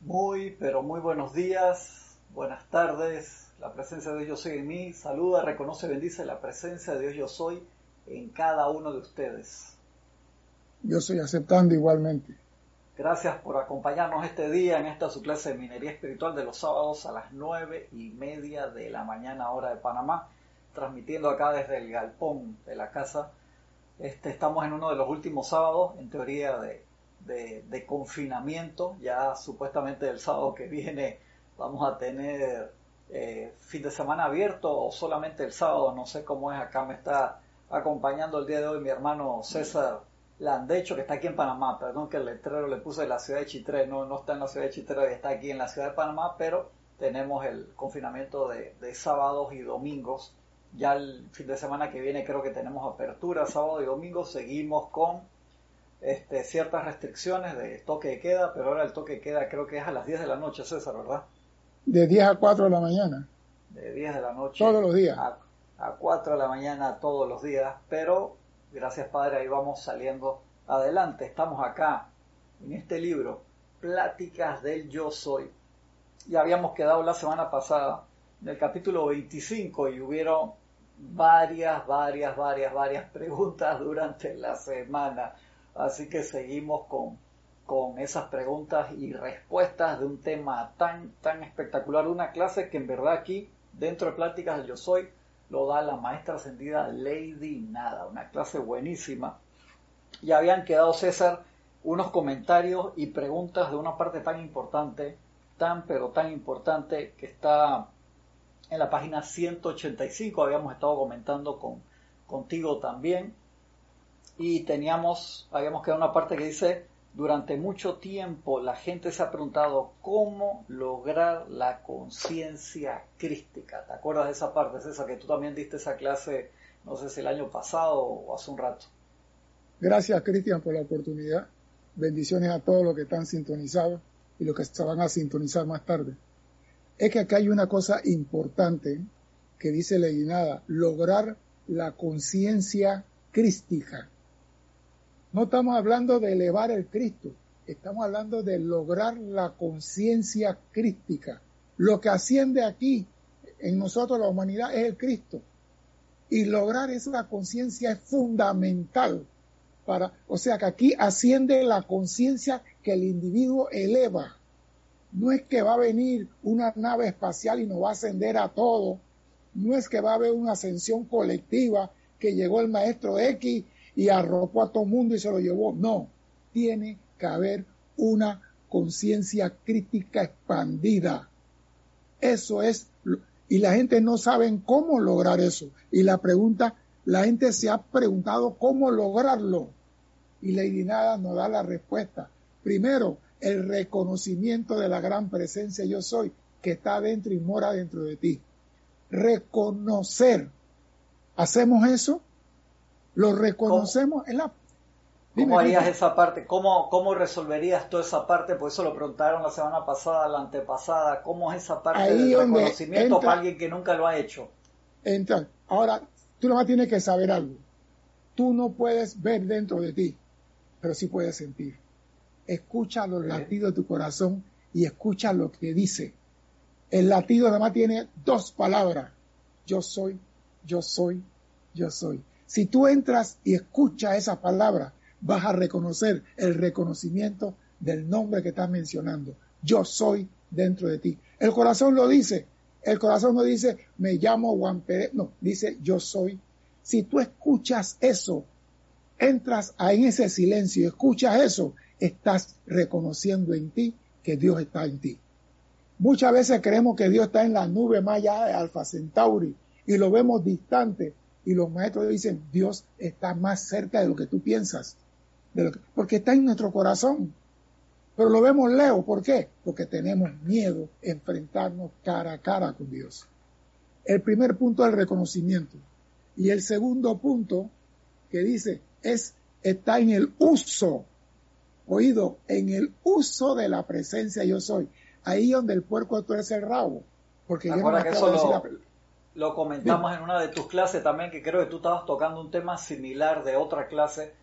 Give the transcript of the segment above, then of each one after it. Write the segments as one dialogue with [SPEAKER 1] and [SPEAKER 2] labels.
[SPEAKER 1] Muy, pero muy buenos días, buenas tardes. La presencia de Dios yo soy en mí. Saluda, reconoce, bendice la presencia de Dios yo soy en cada uno de ustedes.
[SPEAKER 2] Yo estoy aceptando igualmente.
[SPEAKER 1] Gracias por acompañarnos este día en esta su clase de minería espiritual de los sábados a las nueve y media de la mañana hora de Panamá, transmitiendo acá desde el galpón de la casa. Este, estamos en uno de los últimos sábados, en teoría de, de, confinamiento. Ya supuestamente el sábado que viene vamos a tener eh, fin de semana abierto o solamente el sábado, no sé cómo es. Acá me está acompañando el día de hoy mi hermano César Landecho, que está aquí en Panamá. Perdón que el letrero le puse la ciudad de Chitré, no, no está en la ciudad de Chitré, está aquí en la ciudad de Panamá, pero tenemos el confinamiento de, de sábados y domingos. Ya el fin de semana que viene creo que tenemos apertura, sábado y domingo. Seguimos con este, ciertas restricciones de toque de queda, pero ahora el toque de queda creo que es a las 10 de la noche, César, ¿verdad?
[SPEAKER 2] De 10 a 4 de la mañana.
[SPEAKER 1] De 10 de la noche.
[SPEAKER 2] Todos los días.
[SPEAKER 1] A, a 4 de la mañana todos los días, pero gracias Padre, ahí vamos saliendo adelante. Estamos acá en este libro, Pláticas del Yo Soy. Y habíamos quedado la semana pasada en el capítulo 25 y hubieron varias, varias, varias, varias preguntas durante la semana Así que seguimos con, con esas preguntas y respuestas de un tema tan, tan espectacular. Una clase que en verdad aquí, dentro de Pláticas del Yo Soy, lo da la maestra ascendida Lady Nada. Una clase buenísima. Y habían quedado, César, unos comentarios y preguntas de una parte tan importante, tan pero tan importante, que está en la página 185. Habíamos estado comentando con, contigo también y teníamos, habíamos quedado una parte que dice, durante mucho tiempo la gente se ha preguntado cómo lograr la conciencia crística. ¿Te acuerdas de esa parte, César, que tú también diste esa clase, no sé si el año pasado o hace un rato?
[SPEAKER 2] Gracias, Cristian, por la oportunidad. Bendiciones a todos los que están sintonizados y los que se van a sintonizar más tarde. Es que acá hay una cosa importante que dice Leguinada, lograr la conciencia crística. No estamos hablando de elevar el Cristo, estamos hablando de lograr la conciencia crística. Lo que asciende aquí en nosotros, la humanidad, es el Cristo. Y lograr esa conciencia es fundamental para, o sea que aquí asciende la conciencia que el individuo eleva. No es que va a venir una nave espacial y nos va a ascender a todos. No es que va a haber una ascensión colectiva que llegó el maestro X y arropó a todo mundo y se lo llevó. No, tiene que haber una conciencia crítica expandida. Eso es, y la gente no sabe cómo lograr eso. Y la pregunta, la gente se ha preguntado cómo lograrlo. Y Lady Nada nos da la respuesta. Primero, el reconocimiento de la gran presencia yo soy, que está dentro y mora dentro de ti. Reconocer. ¿Hacemos eso? Lo reconocemos en la...
[SPEAKER 1] ¿Cómo harías esa parte? ¿Cómo, ¿Cómo resolverías toda esa parte? Por eso lo preguntaron la semana pasada, la antepasada. ¿Cómo es esa parte del reconocimiento para alguien que nunca lo ha hecho?
[SPEAKER 2] Entra. Ahora, tú nomás tienes que saber algo. Tú no puedes ver dentro de ti, pero sí puedes sentir. Escucha los latidos de tu corazón y escucha lo que dice. El latido además tiene dos palabras. Yo soy, yo soy, yo soy. Si tú entras y escuchas esa palabra, vas a reconocer el reconocimiento del nombre que estás mencionando. Yo soy dentro de ti. El corazón lo dice. El corazón no dice, me llamo Juan Pérez. No, dice, yo soy. Si tú escuchas eso, entras en ese silencio y escuchas eso, estás reconociendo en ti que Dios está en ti. Muchas veces creemos que Dios está en la nube más allá de Alfa Centauri y lo vemos distante, y los maestros dicen, Dios está más cerca de lo que tú piensas, porque está en nuestro corazón. Pero lo vemos lejos, ¿por qué? Porque tenemos miedo a enfrentarnos cara a cara con Dios. El primer punto es el reconocimiento. Y el segundo punto que dice es, está en el uso, oído, en el uso de la presencia yo soy. Ahí donde el puerco tuerce el rabo. Porque yo no
[SPEAKER 1] que lo comentamos en una de tus clases también, que creo que tú estabas tocando un tema similar de otra clase,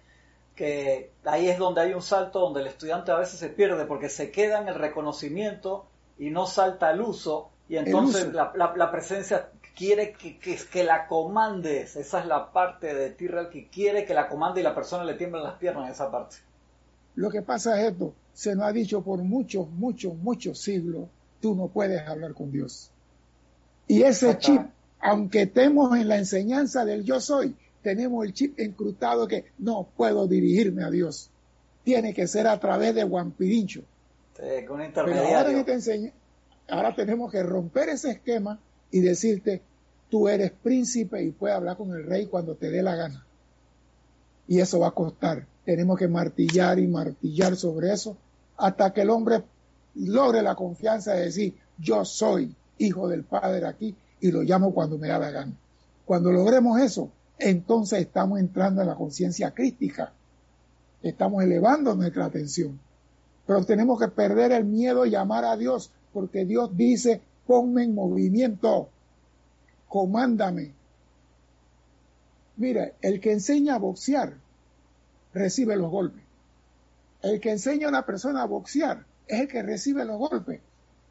[SPEAKER 1] que ahí es donde hay un salto donde el estudiante a veces se pierde porque se queda en el reconocimiento y no salta al uso y entonces la, la, presencia quiere que, que, que, la comandes, esa es la parte de Tyrrell que quiere que la comande y la persona le tiemblen las piernas en esa parte.
[SPEAKER 2] Lo que pasa es esto, se nos ha dicho por muchos, muchos, muchos siglos, tú no puedes hablar con Dios. Y ese chip, aunque estemos en la enseñanza del yo soy, tenemos el chip encrutado que no puedo dirigirme a Dios. Tiene que ser a través de Guampirincho.
[SPEAKER 1] intermediario.
[SPEAKER 2] ahora, ahora tenemos que romper ese esquema y decirte, tú eres príncipe y puedes hablar con el rey cuando te dé la gana. Y eso va a costar. Tenemos que martillar y martillar sobre eso hasta que el hombre logre la confianza de decir, yo soy hijo del Padre aquí y lo llamo cuando me da la gana. Cuando logremos eso, entonces estamos entrando en la conciencia crítica. Estamos elevando nuestra atención. Pero tenemos que perder el miedo y llamar a Dios, porque Dios dice, ponme en movimiento, comándame. Mira, el que enseña a boxear recibe los golpes. El que enseña a una persona a boxear es el que recibe los golpes.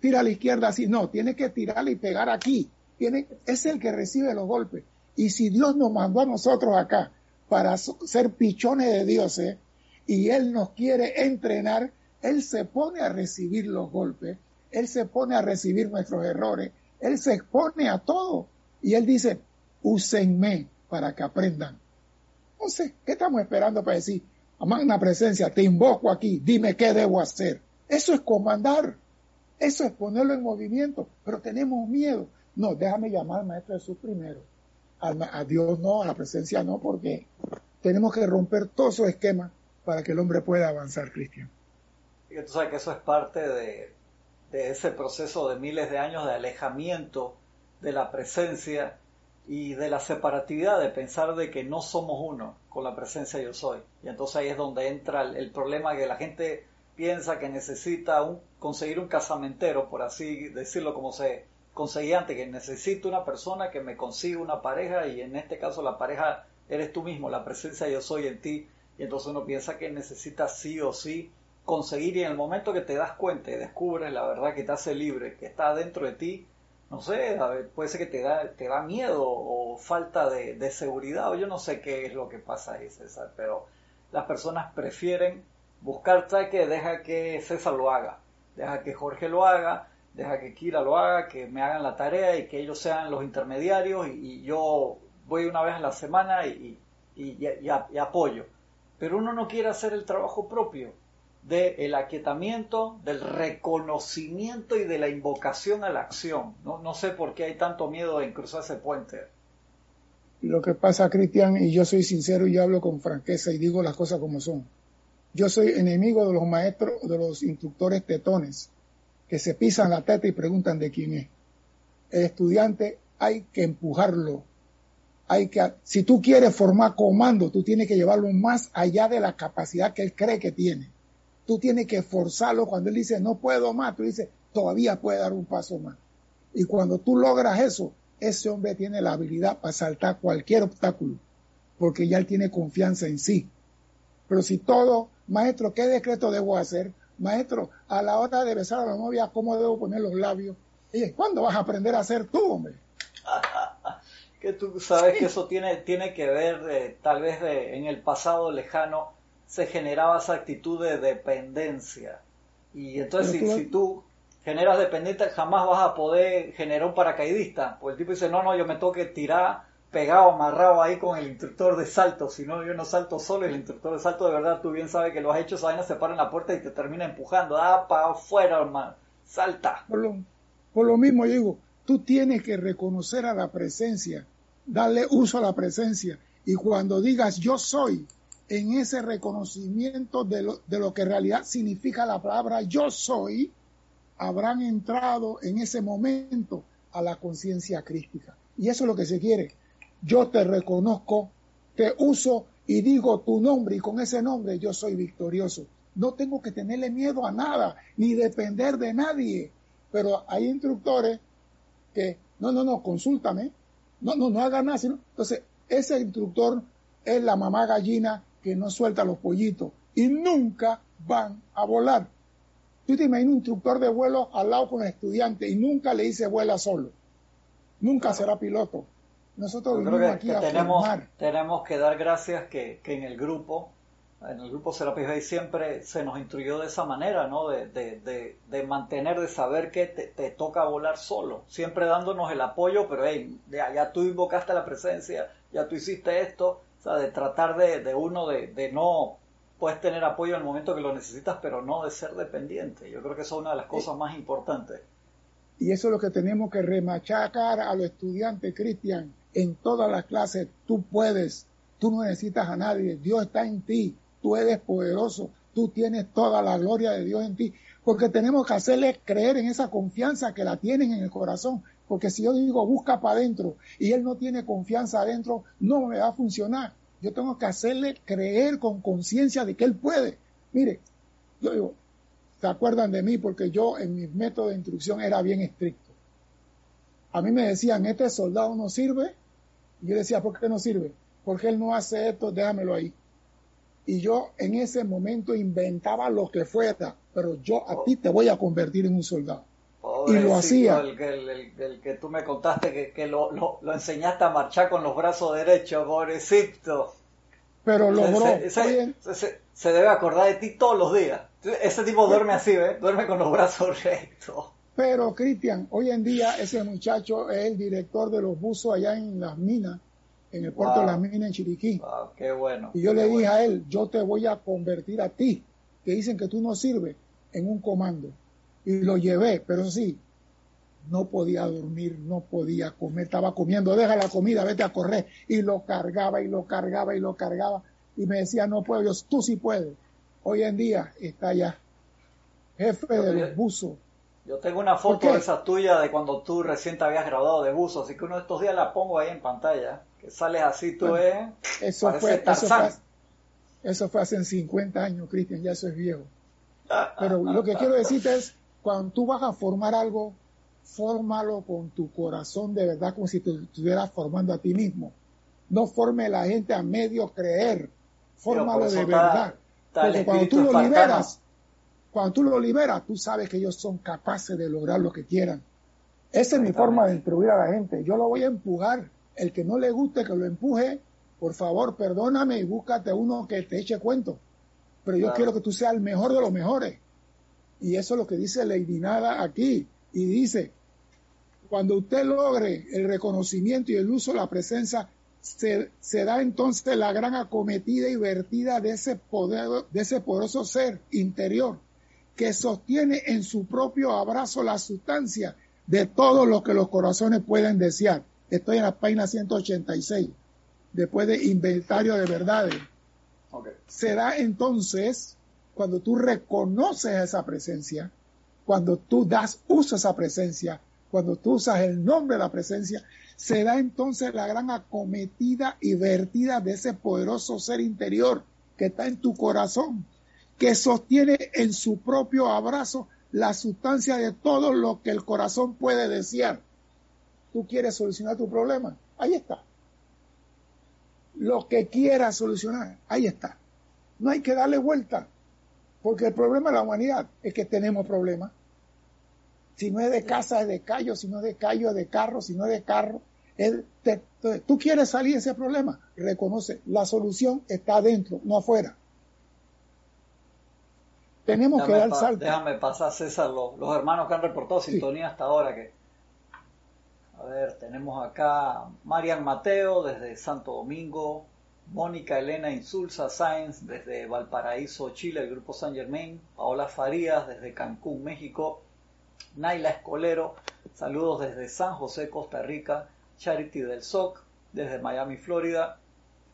[SPEAKER 2] Tira a la izquierda así, no, tiene que tirarle y pegar aquí. Es el que recibe los golpes. Y si Dios nos mandó a nosotros acá para ser pichones de Dios, ¿eh? y Él nos quiere entrenar, Él se pone a recibir los golpes, Él se pone a recibir nuestros errores, Él se expone a todo. Y Él dice, úsenme para que aprendan. Entonces, ¿qué estamos esperando para decir, una presencia, te invoco aquí, dime qué debo hacer? Eso es comandar, eso es ponerlo en movimiento, pero tenemos miedo. No, déjame llamar al Maestro Jesús primero a, Dios no, a la presencia no, porque tenemos que romper todos esos esquemas para que el hombre pueda avanzar, Cristian.
[SPEAKER 1] Y tú sabes que eso es parte de, ese proceso de miles de años de alejamiento de la presencia y de la separatividad, de pensar de que no somos uno con la presencia yo soy. Y entonces ahí es donde entra el, problema que la gente piensa que necesita conseguir un casamentero, por así decirlo como se, conseguía que necesito una persona que me consiga una pareja y en este caso la pareja eres tú mismo, la presencia yo soy en ti. Y entonces uno piensa que necesita sí o sí conseguir y en el momento que te das cuenta y descubres la verdad que te hace libre, que está dentro de ti, no sé, puede ser que te da, te da miedo o falta de, seguridad o yo no sé qué es lo que pasa ahí, César, pero las personas prefieren buscar, que deja que César lo haga, deja que Jorge lo haga, deja que Kira lo haga, que me hagan la tarea y que ellos sean los intermediarios y, yo voy una vez a la semana y, y, apoyo. Pero uno no quiere hacer el trabajo propio del el aquietamiento, del reconocimiento y de la invocación a la acción. No, no sé por qué hay tanto miedo en cruzar ese puente.
[SPEAKER 2] Lo que pasa, Cristian, y yo soy sincero y hablo con franqueza y digo las cosas como son. Yo soy enemigo de los maestros, de los instructores tetones que se pisan la teta y preguntan de quién es. El estudiante hay que empujarlo. Hay que, si tú quieres formar comando, tú tienes que llevarlo más allá de la capacidad que él cree que tiene. Tú tienes que forzarlo cuando él dice no puedo más, tú dices todavía puede dar un paso más. Y cuando tú logras eso, ese hombre tiene la habilidad para saltar cualquier obstáculo, porque ya él tiene confianza en sí. Pero si todo, maestro, ¿qué decreto debo hacer? Maestro, a la hora de besar a la novia, ¿cómo debo poner los labios? Y ¿cuándo vas a aprender a hacer tú, hombre?
[SPEAKER 1] que tú sabes que eso tiene, tiene que ver, eh, tal vez de, en el pasado lejano, se generaba esa actitud de dependencia. Y entonces, si, si, tú generas dependencia, jamás vas a poder generar un paracaidista. Pues el tipo dice, no, no, yo me tengo que tirar pegado, amarrado ahí con el instructor de salto, si no yo no salto solo, el instructor de salto de verdad tú bien sabes que lo has hecho, esa vaina se para en la puerta y te termina empujando, ah, para afuera hermano, salta.
[SPEAKER 2] Por lo, por lo mismo digo, tú tienes que reconocer a la presencia, darle uso a la presencia. Y cuando digas yo soy, en ese reconocimiento de lo, de lo que en realidad significa la palabra yo soy, habrán entrado en ese momento a la conciencia crística. Y eso es lo que se quiere, yo te reconozco, te uso y digo tu nombre y con ese nombre yo soy victorioso. No tengo que tenerle miedo a nada, ni depender de nadie. Pero hay instructores que, no, no, no, consúltame, no, no, no haga nada. Sino, entonces, ese instructor es la mamá gallina que no suelta los pollitos y nunca van a volar. Tú te imaginas un instructor de vuelo al lado con el estudiante y nunca le dice vuela solo. Nunca será piloto. Nosotros
[SPEAKER 1] venimos aquí a tenemos, tenemos que dar gracias que, que en el grupo en el grupo Serapis Bay siempre se nos instruyó de esa manera, ¿no? De, de, de, mantener, de saber que te, toca volar solo, siempre dándonos el apoyo, pero hey, ya, tú invocaste la presencia, ya tú hiciste esto, o sea, de tratar de, uno de, no, puedes tener apoyo en el momento que lo necesitas, pero no de ser dependiente. Yo creo que eso es una de las cosas más importantes.
[SPEAKER 2] Y eso es lo que tenemos que remachacar a los estudiantes, Cristian, en todas las clases. Tú puedes, tú no necesitas a nadie, Dios está en ti tú eres poderoso, tú tienes toda la gloria de Dios en ti, porque tenemos que hacerle creer en esa confianza que la tienen en el corazón, porque si yo digo busca para adentro y él no tiene confianza adentro, no me va a funcionar. Yo tengo que hacerle creer con conciencia de que él puede. Mire, yo digo, ¿se acuerdan de mí? Porque yo en mi método de instrucción era bien estricto. A mí me decían, este soldado no sirve. Y yo decía, ¿por qué no sirve? Porque él no hace esto, déjamelo ahí y yo en ese momento inventaba lo que fuera, pero yo a ti te voy a convertir en un soldado. y lo hacía.
[SPEAKER 1] El, el, que tú me contaste que, que lo, lo, enseñaste a marchar con los brazos derechos, pobrecito.
[SPEAKER 2] Pero logró.
[SPEAKER 1] Se, se, debe acordar de ti todos los días. Ese tipo duerme así, ¿eh? Duerme con los brazos rectos.
[SPEAKER 2] Pero, Cristian, hoy en día ese muchacho es el director de los buzos allá en las minas en el puerto de la mina en Chiriquí.
[SPEAKER 1] qué bueno.
[SPEAKER 2] Y yo le dije a él, yo te voy a convertir a ti, que dicen que tú no sirves, en un comando. Y lo llevé, pero sí, no podía dormir, no podía comer, estaba comiendo, deja la comida, vete a correr. Y lo cargaba y lo cargaba y lo cargaba. Y me decía, no puedo, yo, tú sí puedes. Hoy en día está ya jefe de los buzos.
[SPEAKER 1] Yo tengo una foto de esa tuya de cuando tú recién te habías graduado de buzo, así que uno de estos días la pongo ahí en pantalla sales así tú, ¿eh?
[SPEAKER 2] Eso fue, eso fue, hace 50 años, Cristian, ya eso es viejo. Pero lo que quiero decirte es, cuando tú vas a formar algo, fórmalo con tu corazón de verdad, como si te estuvieras formando a ti mismo. No forme la gente a medio creer, fórmalo de verdad. Porque cuando tú lo liberas, cuando tú lo liberas, tú sabes que ellos son capaces de lograr lo que quieran. Esa es mi forma de instruir a la gente. Yo lo voy a empujar el que no le guste que lo empuje, por favor, perdóname y búscate uno que te eche cuento. Pero yo quiero que tú seas el mejor de los mejores. Y eso es lo que dice Lady Nada aquí. Y dice, cuando usted logre el reconocimiento y el uso de la presencia, se, se, da entonces la gran acometida y vertida de ese poder, de ese poderoso ser interior que sostiene en su propio abrazo la sustancia de todo lo que los corazones pueden desear. Estoy en la página 186, después de inventario de verdades. Será entonces cuando tú reconoces esa presencia, cuando tú das uso a esa presencia, cuando tú usas el nombre de la presencia, se da entonces la gran acometida y vertida de ese poderoso ser interior que está en tu corazón, que sostiene en su propio abrazo la sustancia de todo lo que el corazón puede desear tú quieres solucionar tu problema, ahí está. Lo que quieras solucionar, ahí está. No hay que darle vuelta, porque el problema de la humanidad es que tenemos problemas. Si no es de casa, es de callo, si no es de callo, es de carro, si no es de carro. tú quieres salir de ese problema, reconoce, la solución está adentro, no afuera. Tenemos que dar salto.
[SPEAKER 1] Déjame pasar, César, los, hermanos que han reportado sintonía hasta ahora, que a ver, tenemos acá Marian Mateo desde Santo Domingo, Mónica Elena Insulza Sáenz desde Valparaíso, Chile, el grupo San Germain, Paola Farías desde Cancún, México, Naila Escolero, saludos desde San José, Costa Rica, Charity del SOC desde Miami, Florida,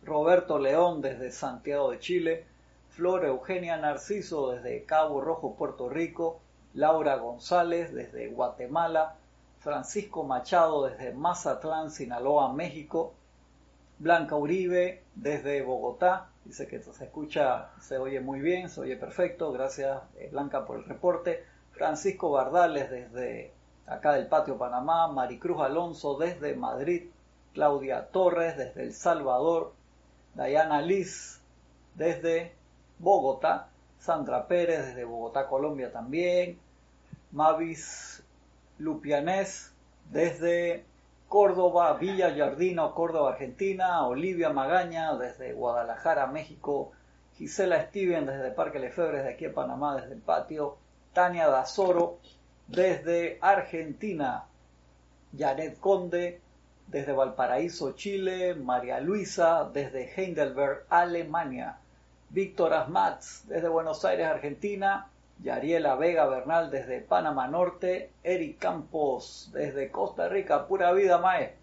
[SPEAKER 1] Roberto León desde Santiago de Chile, Flor Eugenia Narciso desde Cabo Rojo, Puerto Rico, Laura González desde Guatemala, Francisco Machado desde Mazatlán, Sinaloa, México, Blanca Uribe desde Bogotá, dice que se escucha, se oye muy bien, se oye perfecto, gracias eh, Blanca por el reporte, Francisco Bardales desde acá del Patio Panamá, Maricruz Alonso desde Madrid, Claudia Torres desde El Salvador, Dayana Liz desde Bogotá, Sandra Pérez desde Bogotá, Colombia también, Mavis Lupianés desde Córdoba, Villa Yardino, Córdoba, Argentina, Olivia Magaña desde Guadalajara, México, Gisela Steven desde Parque Lefebvre, desde aquí en Panamá, desde el patio, Tania Dazoro desde Argentina, Janet Conde desde Valparaíso, Chile, María Luisa desde Heidelberg, Alemania, Víctor Asmatz desde Buenos Aires, Argentina, Yariela Vega Bernal desde Panamá Norte, Eric Campos desde Costa Rica, pura vida Mae,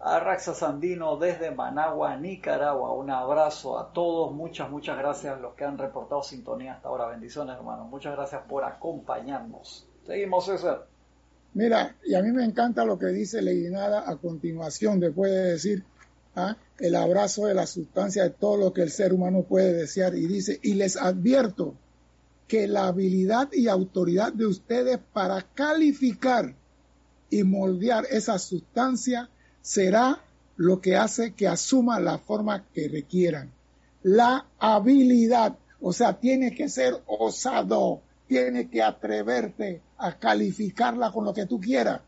[SPEAKER 1] Arraxa Sandino desde Managua, Nicaragua, un abrazo a todos, muchas, muchas gracias a los que han reportado sintonía hasta ahora, bendiciones hermanos, muchas gracias por acompañarnos. Seguimos César.
[SPEAKER 2] Mira, y a mí me encanta lo que dice Leguinada a continuación, después de decir ¿ah? el abrazo de la sustancia de todo lo que el ser humano puede desear, y dice, y les advierto, que la habilidad y autoridad de ustedes para calificar y moldear esa sustancia será lo que hace que asuma la forma que requieran. La habilidad, o sea, tiene que ser osado, tiene que atreverte a calificarla con lo que tú quieras.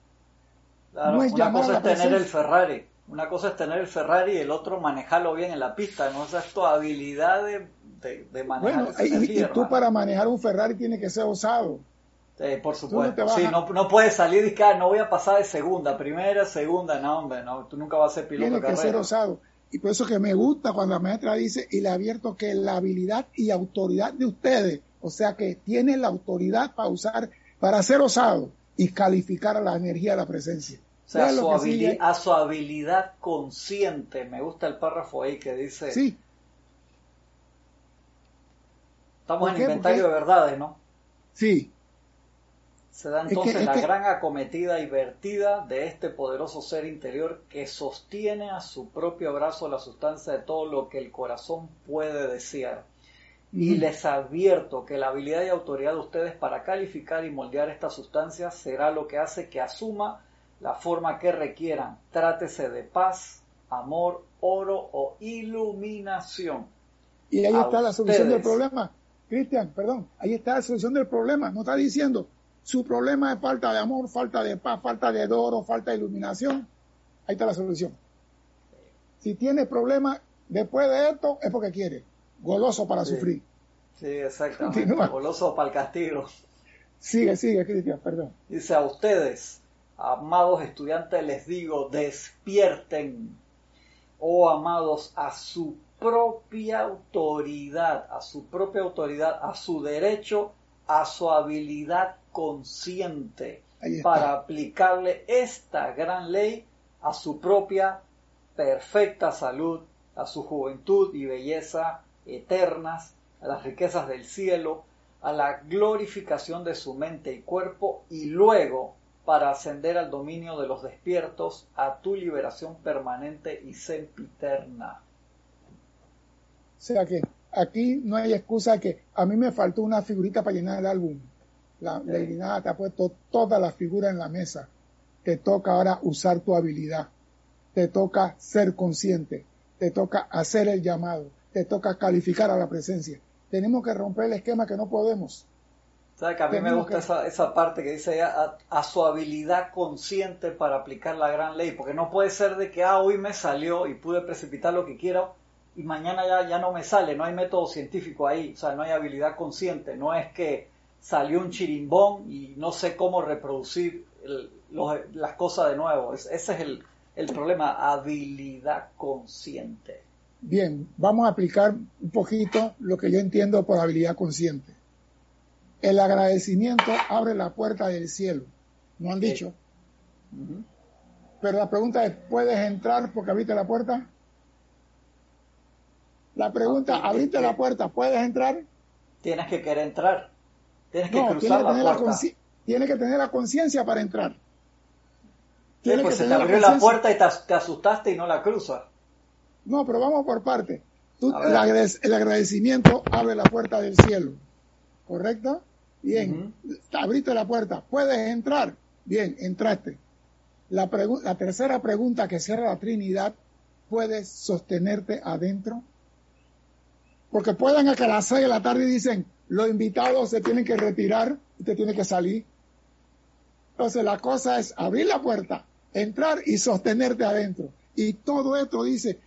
[SPEAKER 1] no es una cosa es tener el Ferrari, una cosa es tener el Ferrari y el otro manejarlo bien en la pista, no o sea, es tu habilidad de de, manejar.
[SPEAKER 2] Bueno, y, tú para manejar un Ferrari tienes que ser osado.
[SPEAKER 1] Por supuesto. No sí, no, no, puedes salir y ah, no voy a pasar de segunda, primera, segunda, no, hombre, no, tú nunca vas a ser piloto
[SPEAKER 2] Tienes que ser osado. Y por eso que me gusta cuando la maestra dice, y le abierto que la habilidad y autoridad de ustedes, o sea que tiene la autoridad para usar, para ser osado y calificar a la energía de la presencia.
[SPEAKER 1] O sea, a su, habilidad, a su habilidad consciente, me gusta el párrafo ahí que dice,
[SPEAKER 2] sí
[SPEAKER 1] Estamos en inventario de verdades, ¿no?
[SPEAKER 2] Sí.
[SPEAKER 1] Se da entonces la gran acometida y vertida de este poderoso ser interior que sostiene a su propio brazo la sustancia de todo lo que el corazón puede desear. Y les advierto que la habilidad y autoridad de ustedes para calificar y moldear esta sustancia será lo que hace que asuma la forma que requieran. Trátese de paz, amor, oro o iluminación.
[SPEAKER 2] Y ahí está la solución del problema. Cristian, perdón, ahí está la solución del problema. No está diciendo su problema es falta de amor, falta de paz, falta de oro, falta de iluminación. Ahí está la solución. Si tiene problemas después de esto, es porque quiere. Goloso para sufrir.
[SPEAKER 1] Sí, exactamente. Goloso para el castigo.
[SPEAKER 2] Sigue, sigue, Cristian, perdón.
[SPEAKER 1] Dice a ustedes, amados estudiantes, les digo, despierten, oh amados, a su propia autoridad, a su propia autoridad, a su derecho, a su habilidad consciente para aplicarle esta gran ley a su propia perfecta salud, a su juventud y belleza eternas, a las riquezas del cielo, a la glorificación de su mente y cuerpo y luego para ascender al dominio de los despiertos, a tu liberación permanente y sempiterna.
[SPEAKER 2] O sea que aquí no hay excusa que a mí me faltó una figurita para llenar el álbum. La sí. te ha puesto toda la figura en la mesa. Te toca ahora usar tu habilidad. Te toca ser consciente. Te toca hacer el llamado. Te toca calificar a la presencia. Tenemos que romper el esquema que no podemos.
[SPEAKER 1] ¿Sabes que a mí me gusta esa, esa, parte que dice a, a, su habilidad consciente para aplicar la gran ley? Porque no puede ser de que, ah, hoy me salió y pude precipitar lo que quiero y mañana ya, ya no me sale, no hay método científico ahí, o sea, no hay habilidad consciente, no es que salió un chirimbón y no sé cómo reproducir las cosas de nuevo, ese es el, el problema, habilidad consciente.
[SPEAKER 2] Bien, vamos a aplicar un poquito lo que yo entiendo por habilidad consciente. El agradecimiento abre la puerta del cielo, ¿no han dicho? Pero la pregunta es, ¿puedes entrar porque abriste la puerta? La pregunta, abriste la puerta, ¿puedes entrar?
[SPEAKER 1] Tienes que querer entrar. Tienes que cruzar la puerta.
[SPEAKER 2] tienes que tener la conciencia para entrar.
[SPEAKER 1] Sí, pues se te abrió la, puerta y te, asustaste y no la cruzas.
[SPEAKER 2] No, pero vamos por parte. el, agradecimiento abre la puerta del cielo. ¿Correcto? Bien. Abriste la puerta. ¿Puedes entrar? Bien, entraste. La, la tercera pregunta que cierra la Trinidad, ¿puedes sostenerte adentro? Porque pueden a que a las seis de la tarde dicen, los invitados se tienen que retirar, usted tiene que salir. Entonces la cosa es abrir la puerta, entrar y sostenerte adentro. Y todo esto dice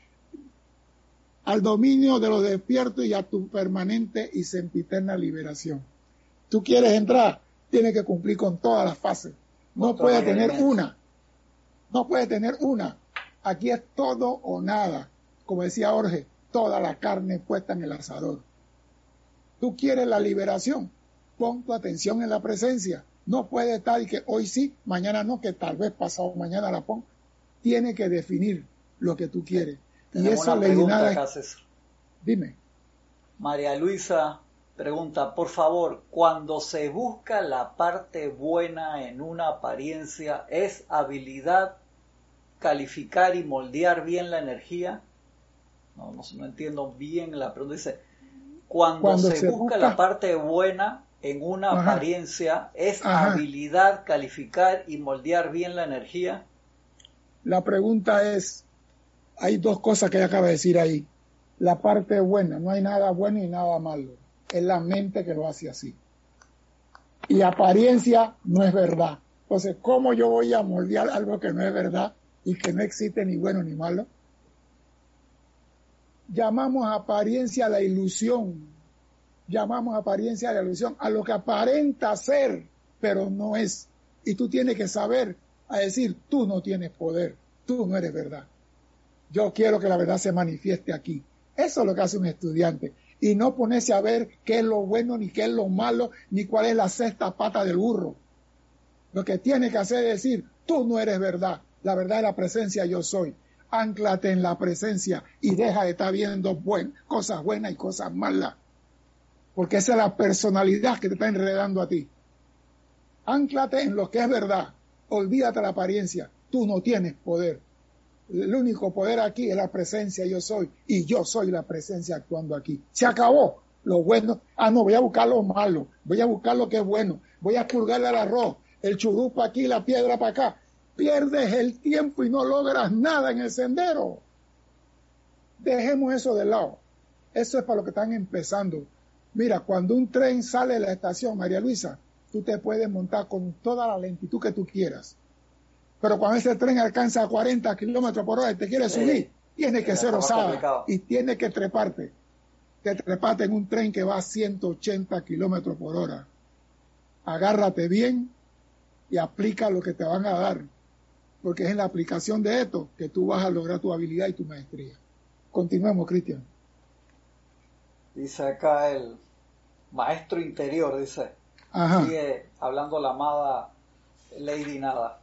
[SPEAKER 2] al dominio de los despiertos y a tu permanente y sempiterna liberación. Tú quieres entrar, tienes que cumplir con todas las fases. No puede tener una. No puede tener una. Aquí es todo o nada. Como decía Jorge, toda la carne puesta en el asador. Tú quieres la liberación, pon tu atención en la presencia. No puede estar y que hoy sí, mañana no, que tal vez pasado mañana la ponga. Tiene que definir lo que tú quieres. y esa nada. Dime.
[SPEAKER 1] María Luisa pregunta, por favor, cuando se busca la parte buena en una apariencia, ¿es habilidad calificar y moldear bien la energía? No, no, entiendo bien la pregunta. Dice, cuando, se, busca, la parte buena en una apariencia, ¿es habilidad calificar y moldear bien la energía?
[SPEAKER 2] La pregunta es, hay dos cosas que ella acaba de decir ahí. La parte buena, no hay nada bueno y nada malo. Es la mente que lo hace así. Y apariencia no es verdad. Entonces, ¿cómo yo voy a moldear algo que no es verdad y que no existe ni bueno ni malo? Llamamos apariencia a la ilusión, llamamos apariencia a la ilusión, a lo que aparenta ser, pero no es. Y tú tienes que saber a decir, tú no tienes poder, tú no eres verdad. Yo quiero que la verdad se manifieste aquí. Eso es lo que hace un estudiante. Y no ponerse a ver qué es lo bueno, ni qué es lo malo, ni cuál es la sexta pata del burro. Lo que tiene que hacer es decir, tú no eres verdad. La verdad es la presencia yo soy anclate en la presencia y deja de estar viendo cosas buenas y cosas malas. Porque esa es la personalidad que te está enredando a ti. Anclate en lo que es verdad. Olvídate la apariencia. Tú no tienes poder. El único poder aquí es la presencia yo soy. Y yo soy la presencia actuando aquí. Se acabó. Lo bueno. Ah, no, voy a buscar lo malo. Voy a buscar lo que es bueno. Voy a purgar el arroz. El churupa aquí, la piedra para acá pierdes el tiempo y no logras nada en el sendero. Dejemos eso de lado. Eso es para los que están empezando. Mira, cuando un tren sale de la estación, María Luisa, tú te puedes montar con toda la lentitud que tú quieras. Pero cuando ese tren alcanza 40 kilómetros por hora y te quiere subir, tiene que ser osada y tiene que treparte. Te trepate en un tren que va a 180 kilómetros por hora. Agárrate bien y aplica lo que te van a dar porque es en la aplicación de esto que tú vas a lograr tu habilidad y tu maestría. Continuemos, Cristian.
[SPEAKER 1] Dice acá el maestro interior, dice. Sigue hablando la amada Lady Nada.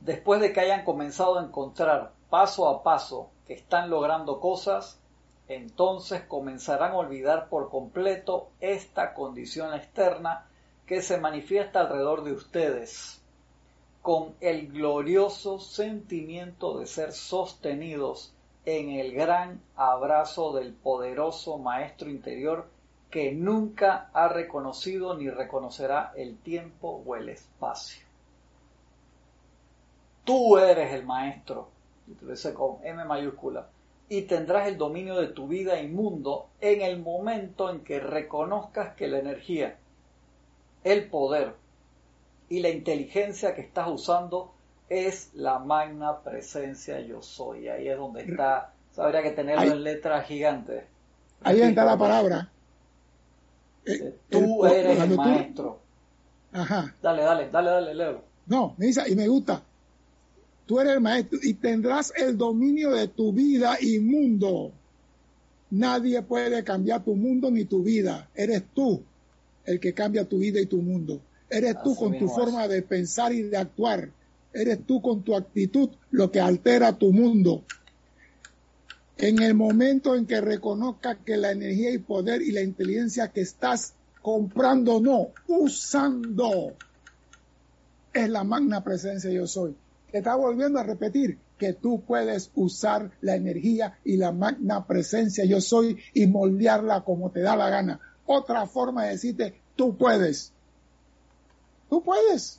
[SPEAKER 1] Después de que hayan comenzado a encontrar paso a paso que están logrando cosas, entonces comenzarán a olvidar por completo esta condición externa que se manifiesta alrededor de ustedes con el glorioso sentimiento de ser sostenidos en el gran abrazo del poderoso Maestro interior que nunca ha reconocido ni reconocerá el tiempo o el espacio. Tú eres el Maestro, con M mayúscula, y tendrás el dominio de tu vida y mundo en el momento en que reconozcas que la energía, el poder, y la inteligencia que estás usando es la magna presencia yo soy. Ahí es donde está, habría que tenerlo en letras gigantes.
[SPEAKER 2] Ahí está la palabra.
[SPEAKER 1] Eh, tú eres el maestro. Ajá. Dale, dale, dale, dale, Leo.
[SPEAKER 2] No, me dice, y me gusta. Tú eres el maestro y tendrás el dominio de tu vida y mundo. Nadie puede cambiar tu mundo ni tu vida. Eres tú el que cambia tu vida y tu mundo. Eres tú con tu forma de pensar y de actuar. Eres tú con tu actitud lo que altera tu mundo. En el momento en que reconozcas que la energía y poder y la inteligencia que estás comprando, no, usando, es la magna presencia yo soy. Te está volviendo a repetir que tú puedes usar la energía y la magna presencia yo soy y moldearla como te da la gana. Otra forma de decirte, tú puedes. Tú puedes.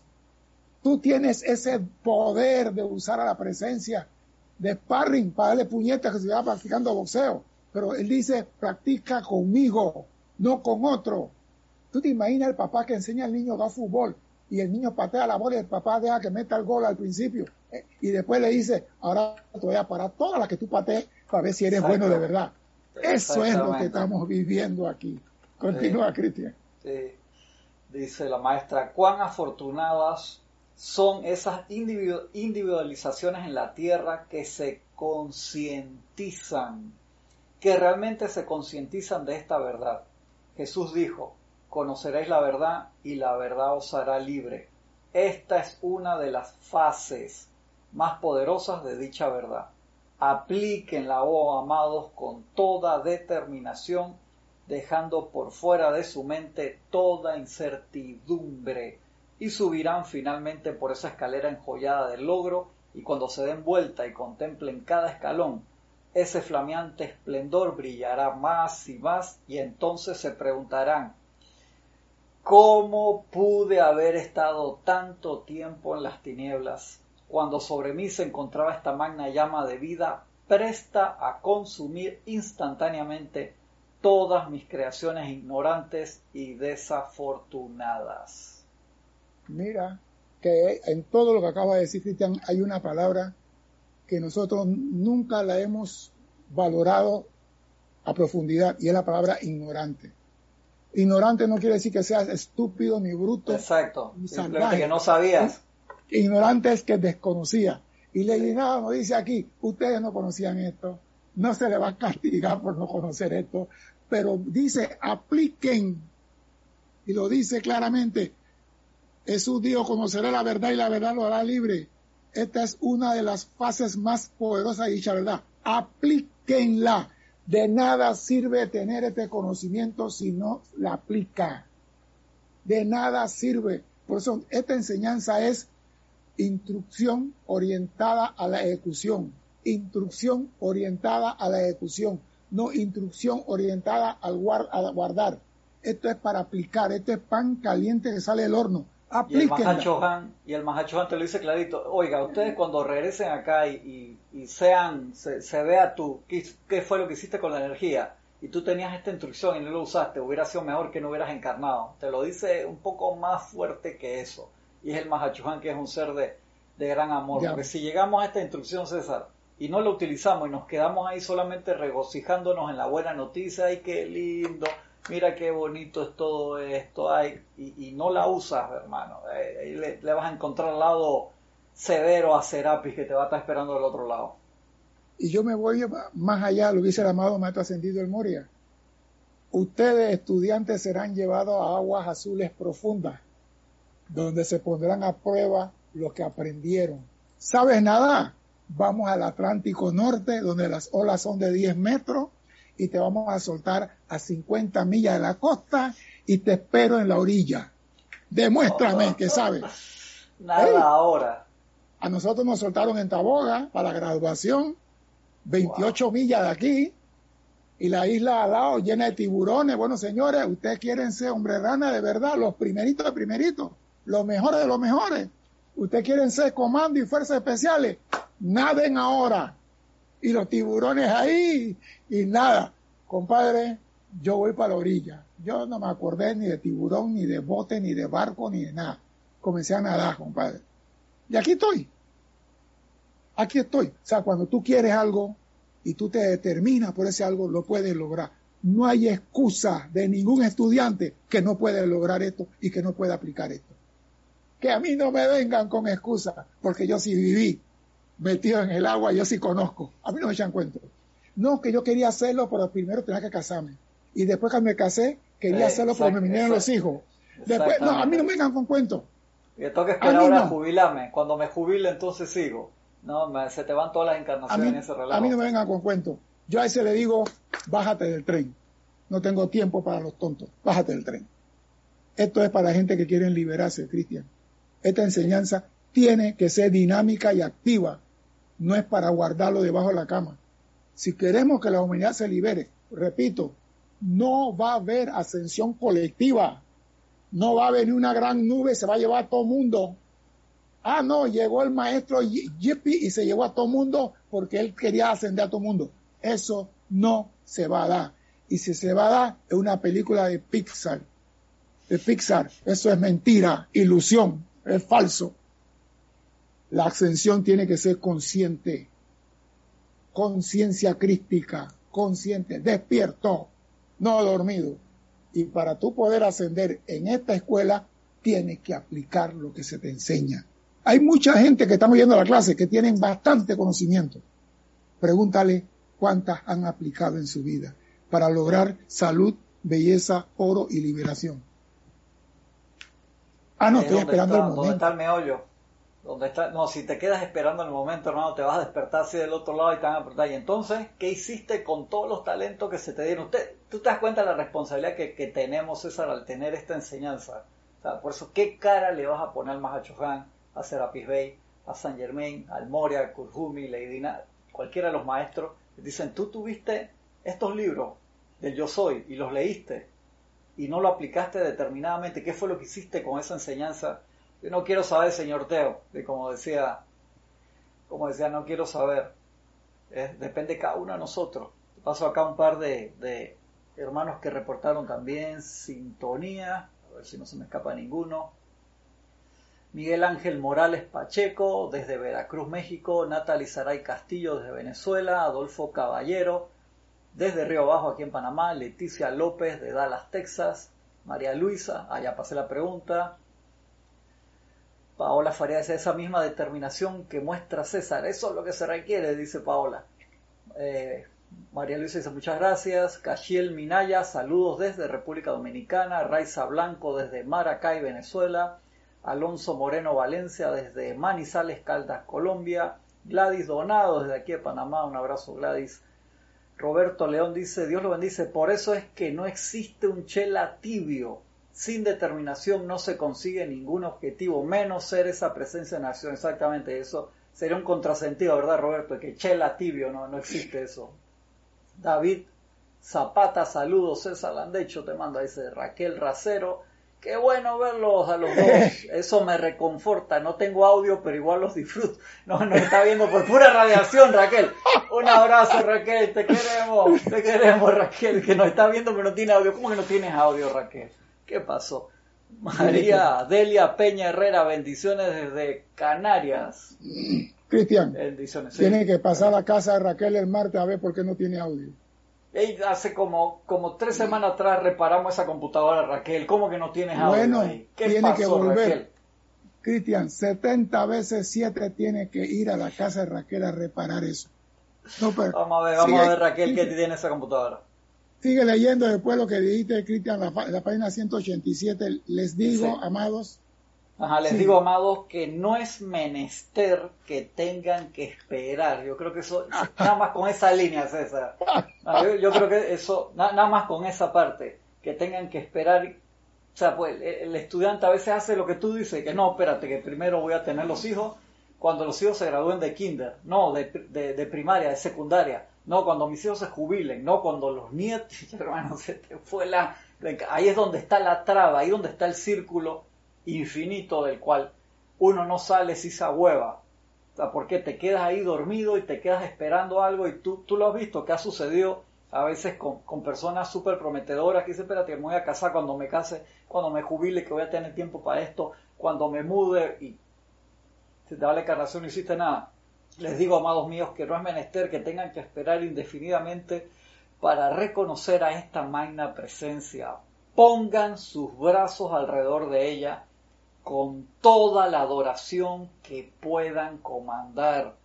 [SPEAKER 2] Tú tienes ese poder de usar a la presencia de sparring para darle puñetas que se va practicando boxeo. pero él dice, practica conmigo, no con otro. Tú te imaginas el papá que enseña al niño a fútbol y el niño patea la bola y el papá deja que meta el gol al principio eh, y después le dice, ahora te voy a parar todas las que tú patees para ver si eres bueno de verdad. Eso es lo que estamos viviendo aquí. Continúa, Cristian.
[SPEAKER 1] Dice la maestra, cuán afortunadas son esas individualizaciones en la tierra que se concientizan, que realmente se concientizan de esta verdad. Jesús dijo, conoceréis la verdad y la verdad os hará libre. Esta es una de las fases más poderosas de dicha verdad. Aplíquenla, oh amados, con toda determinación, dejando por fuera de su mente toda incertidumbre, y subirán finalmente por esa escalera enjollada del logro, y cuando se den vuelta y contemplen cada escalón, ese flameante esplendor brillará más y más, y entonces se preguntarán, ¿cómo pude haber estado tanto tiempo en las tinieblas? cuando sobre mí se encontraba esta magna llama de vida presta a consumir instantáneamente todas mis creaciones ignorantes y desafortunadas.
[SPEAKER 2] Mira que en todo lo que acaba de decir Cristian hay una palabra que nosotros nunca la hemos valorado a profundidad y es la palabra ignorante. Ignorante no quiere decir que seas estúpido ni bruto.
[SPEAKER 1] Exacto. Ni Simplemente que no sabías
[SPEAKER 2] ignorantes que desconocía. Y nada nos dice aquí, ustedes no conocían esto, no se le va a castigar por no conocer esto, pero dice, apliquen, y lo dice claramente, Jesús dijo, conocerá la verdad y la verdad lo hará libre. Esta es una de las fases más poderosas de dicha verdad. Aplíquenla. De nada sirve tener este conocimiento si no la aplica. De nada sirve. Por eso esta enseñanza es instrucción orientada a la ejecución, instrucción orientada a la ejecución, no instrucción orientada al a guardar. Esto es para aplicar, esto es pan caliente que sale del horno.
[SPEAKER 1] Y el Mahachohan, y el te lo dice clarito, oiga, ustedes cuando regresen acá y, sean, se, vea tú, ¿qué, ¿qué, fue lo que hiciste con la energía? Y tú tenías esta instrucción y no lo usaste, hubiera sido mejor que no hubieras encarnado. Te lo dice un poco más fuerte que eso y es el Mahachuhan, que es un ser de, gran amor. Porque si llegamos a esta instrucción, César, y no lo utilizamos y nos quedamos ahí solamente regocijándonos en la buena noticia, ay, qué lindo, mira qué bonito es todo esto, ay, y, no la usas, hermano, eh, ahí le, vas a encontrar al lado severo a Serapis que te va a estar esperando del otro lado.
[SPEAKER 2] Y yo me voy más allá, lo dice el amado Maestro Ascendido el Moria. Ustedes, estudiantes, serán llevados a aguas azules profundas donde se pondrán a prueba lo que aprendieron. ¿Sabes nada? Vamos al Atlántico Norte, donde las olas son de 10 metros, y te vamos a soltar a 50 millas de la costa y te espero en la orilla. Demuéstrame que sabes.
[SPEAKER 1] Nada ahora.
[SPEAKER 2] A nosotros nos soltaron en Taboga para la graduación, 28 millas de aquí, y la isla al lado llena de tiburones. Bueno, señores, ustedes quieren ser hombre rana de verdad, los primeritos de primeritos los mejores de los mejores. Ustedes quieren ser comando y fuerzas especiales, naden ahora. Y los tiburones ahí y nada. Compadre, yo voy para la orilla. Yo no me acordé ni de tiburón, ni de bote, ni de barco, ni de nada. Comencé a nadar, compadre. Y aquí estoy. Aquí estoy. O sea, cuando tú quieres algo y tú te determinas por ese algo, lo puedes lograr. No hay excusa de ningún estudiante que no puede lograr esto y que no pueda aplicar esto que a mí no me vengan con excusas, porque yo sí viví metido en el agua, yo sí conozco. A mí no me echan cuento. No, que yo quería hacerlo, pero primero tenía que casarme. Y después que me casé, quería hacerlo porque me vinieron los hijos. Después, no, a mí no me vengan con cuentos.
[SPEAKER 1] Y tengo que esperar ahora a jubilarme. Cuando me jubile, entonces sigo. No, se te van todas las encarnaciones en ese relajo.
[SPEAKER 2] A mí no me vengan con cuentos. Yo a ese le digo, bájate del tren. No tengo tiempo para los tontos. Bájate del tren. Esto es para gente que quieren liberarse, Cristian. Esta enseñanza tiene que ser dinámica y activa, no es para guardarlo debajo de la cama. Si queremos que la humanidad se libere, repito, no va a haber ascensión colectiva, no va a venir una gran nube, se va a llevar a todo mundo. Ah, no, llegó el maestro Yippie y se llevó a todo mundo porque él quería ascender a todo mundo. Eso no se va a dar. Y si se va a dar, es una película de Pixar. De Pixar. Eso es mentira, ilusión, es falso. La ascensión tiene que ser consciente. Conciencia crística, consciente, despierto, no dormido. Y para tú poder ascender en esta escuela, tienes que aplicar lo que se te enseña. Hay mucha gente que estamos yendo a la clase que tienen bastante conocimiento. Pregúntale cuántas han aplicado en su vida para lograr salud, belleza, oro y liberación.
[SPEAKER 1] Ah, no, estoy esperando el momento. ¿Dónde está el meollo? ¿Dónde está? No, si te quedas esperando el momento, hermano, te vas a despertar así del otro lado y te van a apretar. Y entonces, ¿qué hiciste con todos los talentos que se te dieron? Usted, ¿Tú te das cuenta de la responsabilidad que, que tenemos, César, al tener esta enseñanza? por eso, ¿qué cara le vas a poner al Mahacho a Serapis Bey, a Saint Germain, al Moria, al Kurhumi, Leidina, cualquiera de los maestros? Dicen, tú tuviste estos libros del Yo Soy y los leíste y no lo aplicaste determinadamente. ¿Qué fue lo que hiciste con esa enseñanza? Yo no quiero saber, señor Teo, de como decía, como decía, no quiero saber. depende de cada uno de nosotros. Paso acá un par de, de hermanos que reportaron también sintonía a ver si no se me escapa ninguno. Miguel Ángel Morales Pacheco, desde Veracruz, México. Natalie Saray Castillo, desde Venezuela. Adolfo Caballero, desde Río Bajo, aquí en Panamá. Leticia López, de Dallas, Texas. María Luisa, allá pasé la pregunta. Paola Faría dice esa misma determinación que muestra César. Eso es lo que se requiere, dice Paola. Eh, María Luisa dice muchas gracias. Cachiel Minaya, saludos desde República Dominicana. Raiza Blanco desde Maracay, Venezuela. Alonso Moreno Valencia desde Manizales, Caldas, Colombia. Gladys Donado desde aquí de Panamá. Un abrazo, Gladys. Roberto León dice, Dios lo bendice, por eso es que no existe un chela tibio. Sin determinación no se consigue ningún objetivo, menos ser esa presencia en acción. Exactamente, eso sería un contrasentido, ¿verdad, Roberto? Que chela tibio, no, no existe eso. David Zapata, saludos, César Landecho te manda, dice Raquel Racero. Qué bueno verlos a los dos. Eso me reconforta. No tengo audio, pero igual los disfruto. No, nos está viendo por pura radiación, Raquel. Un abrazo, Raquel. Te queremos. Te queremos, Raquel. Que nos está viendo, pero no tiene audio. ¿Cómo que no tienes audio, Raquel? ¿Qué pasó? María Delia Peña Herrera, bendiciones desde Canarias.
[SPEAKER 2] Cristian, tiene que pasar a la casa de Raquel el martes a ver por qué no tiene audio.
[SPEAKER 1] hace como, como tres semanas atrás reparamos esa computadora, Raquel. ¿Cómo que no tienes audio?
[SPEAKER 2] Bueno, tiene que volver. Cristian, 70 veces 7 tiene que ir a la casa de Raquel a reparar eso.
[SPEAKER 1] vamos a ver, vamos a ver, Raquel, qué tiene esa computadora.
[SPEAKER 2] Sigue leyendo después lo que dijiste, Cristian, la, la página 187. Les digo, amados,
[SPEAKER 1] Ajá, les digo, amados, que no es menester que tengan que esperar. Yo creo que eso, nada más con esa línea, César. Yo, creo que eso, nada más con esa parte, que tengan que esperar. O sea, pues el estudiante a veces hace lo que tú dices, que no, espérate, que primero voy a tener los hijos cuando los hijos se gradúen de kinder, no, de, de, primaria, de secundaria, no, cuando mis hijos se jubilen, no, cuando los nietos, hermano, se te fue la... Ahí es donde está la traba, ahí donde está el círculo infinito del cual uno no sale si se hueva. O sea, porque te quedas ahí dormido y te quedas esperando algo y tú, tú lo has visto que ha sucedido a veces con, con personas súper prometedoras que dicen, espérate, me voy a casar cuando me case, cuando me jubile, que voy a tener tiempo para esto, cuando me mude y se te va la encarnación no hiciste nada. Les digo, amados míos, que no es menester que tengan que esperar indefinidamente para reconocer a esta magna presencia. Pongan sus brazos alrededor de ella con toda la adoración que puedan comandar.